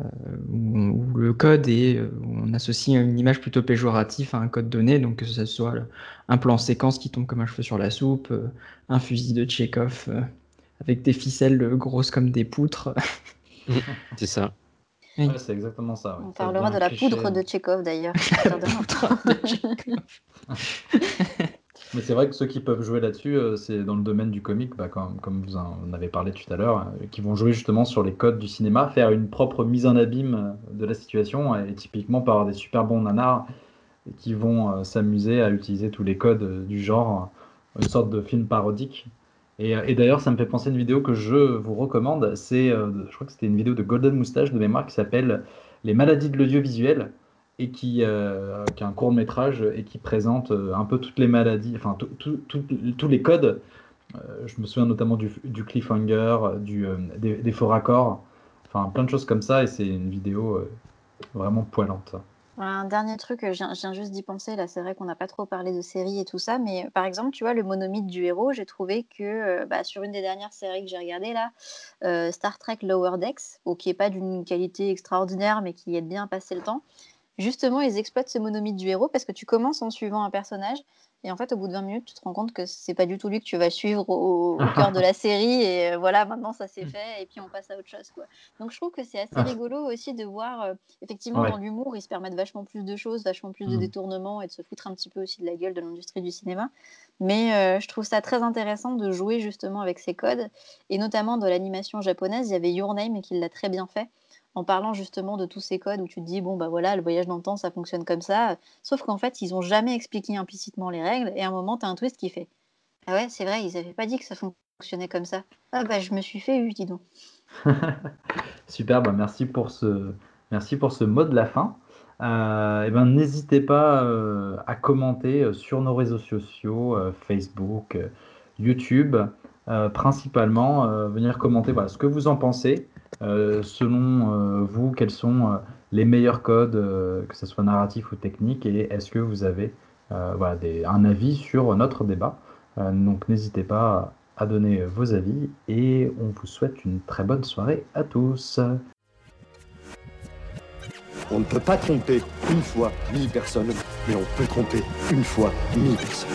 où, où le code est, où on associe une image plutôt péjorative à un code donné, donc que ce soit le- un plan séquence qui tombe comme un cheveu sur la soupe, euh, un fusil de Tchekhov euh, avec des ficelles euh, grosses comme des poutres. C'est ça. Oui. Ouais, c'est exactement ça. ouais. On Ça parlera de la cliché. poudre de Tchekhov d'ailleurs. Mais c'est vrai que ceux qui peuvent jouer là-dessus, euh, c'est dans le domaine du comique, bah, comme, comme vous en avez parlé tout à l'heure, euh, qui vont jouer justement sur les codes du cinéma, faire une propre mise en abîme euh, de la situation, et typiquement par des super bons nanars qui vont s'amuser à utiliser tous les codes du genre, une sorte de film parodique. Et, euh, et d'ailleurs, ça me fait penser à une vidéo que je vous recommande, c'est, euh, je crois que c'était une vidéo de Golden Moustache de mémoire qui s'appelle Les maladies de l'audiovisuel et qui, euh, est un court métrage et qui présente un peu toutes les maladies, enfin tous les codes. Je me souviens notamment du, cliffhanger, des, des faux raccords, enfin plein de choses comme ça et c'est une vidéo vraiment poilante. Un dernier truc, euh, je viens, juste d'y penser, là c'est vrai qu'on n'a pas trop parlé de séries et tout ça, mais euh, par exemple, tu vois, le monomythe du héros, j'ai trouvé que euh, bah, sur une des dernières séries que j'ai regardées là, Star Trek Lower Decks, qui n'est pas d'une qualité extraordinaire, mais qui aide bien à passer le temps, justement, ils exploitent ce monomythe du héros parce que tu commences en suivant un personnage, et en fait, au bout de 20 minutes, tu te rends compte que c'est pas du tout lui que tu vas suivre au, au cœur de la série, et euh, voilà, maintenant ça c'est fait, et puis on passe à autre chose, quoi. Donc je trouve que c'est assez rigolo aussi de voir, euh, effectivement, Ouais. dans l'humour, ils se permettent vachement plus de choses, vachement plus de Mhm. détournements et de se foutre un petit peu aussi de la gueule de l'industrie du cinéma. Mais euh, je trouve ça très intéressant de jouer justement avec ces codes, et notamment de l'animation japonaise. Il y avait Your Name qui l'a très bien fait, en parlant justement de tous ces codes où tu te dis, bon, bah voilà, le voyage dans le temps, ça fonctionne comme ça. Sauf qu'en fait, ils ont jamais expliqué implicitement les règles, et à un moment, tu as un twist qui fait, ah ouais, c'est vrai, ils avaient pas dit que ça fonctionnait comme ça. Ah bah, je me suis fait eu, dis donc. Super, bah merci pour ce, merci pour ce mot de la fin. Euh, et ben, n'hésitez pas euh, à commenter euh, sur nos réseaux sociaux, euh, Facebook, YouTube, principalement, venir commenter voilà, ce que vous en pensez. Euh, selon euh, vous, quels sont euh, les meilleurs codes, euh, que ce soit narratif ou technique, et est-ce que vous avez euh, voilà, des- un avis sur notre débat? Euh, donc n'hésitez pas à donner vos avis et on vous souhaite une très bonne soirée à tous. On ne peut pas tromper une fois mille personnes, mais on peut tromper une fois mille personnes.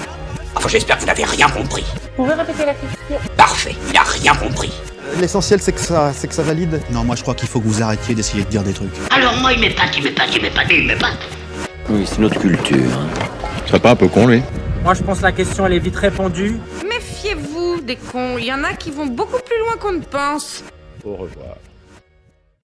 Enfin, j'espère que vous n'avez rien compris. Vous pouvez répéter la question Parfait, il a rien compris. L'essentiel, c'est que ça, c'est que ça valide. Non, moi, je crois qu'il faut que vous arrêtiez d'essayer de dire des trucs. Alors moi, il m'épate, il m'épate, il m'épate, il m'épate. Oui, c'est notre culture. serait pas un peu con, lui Moi, je pense que la question, elle est vite répondue. Méfiez-vous des cons, il y en a qui vont beaucoup plus loin qu'on ne pense. Au revoir.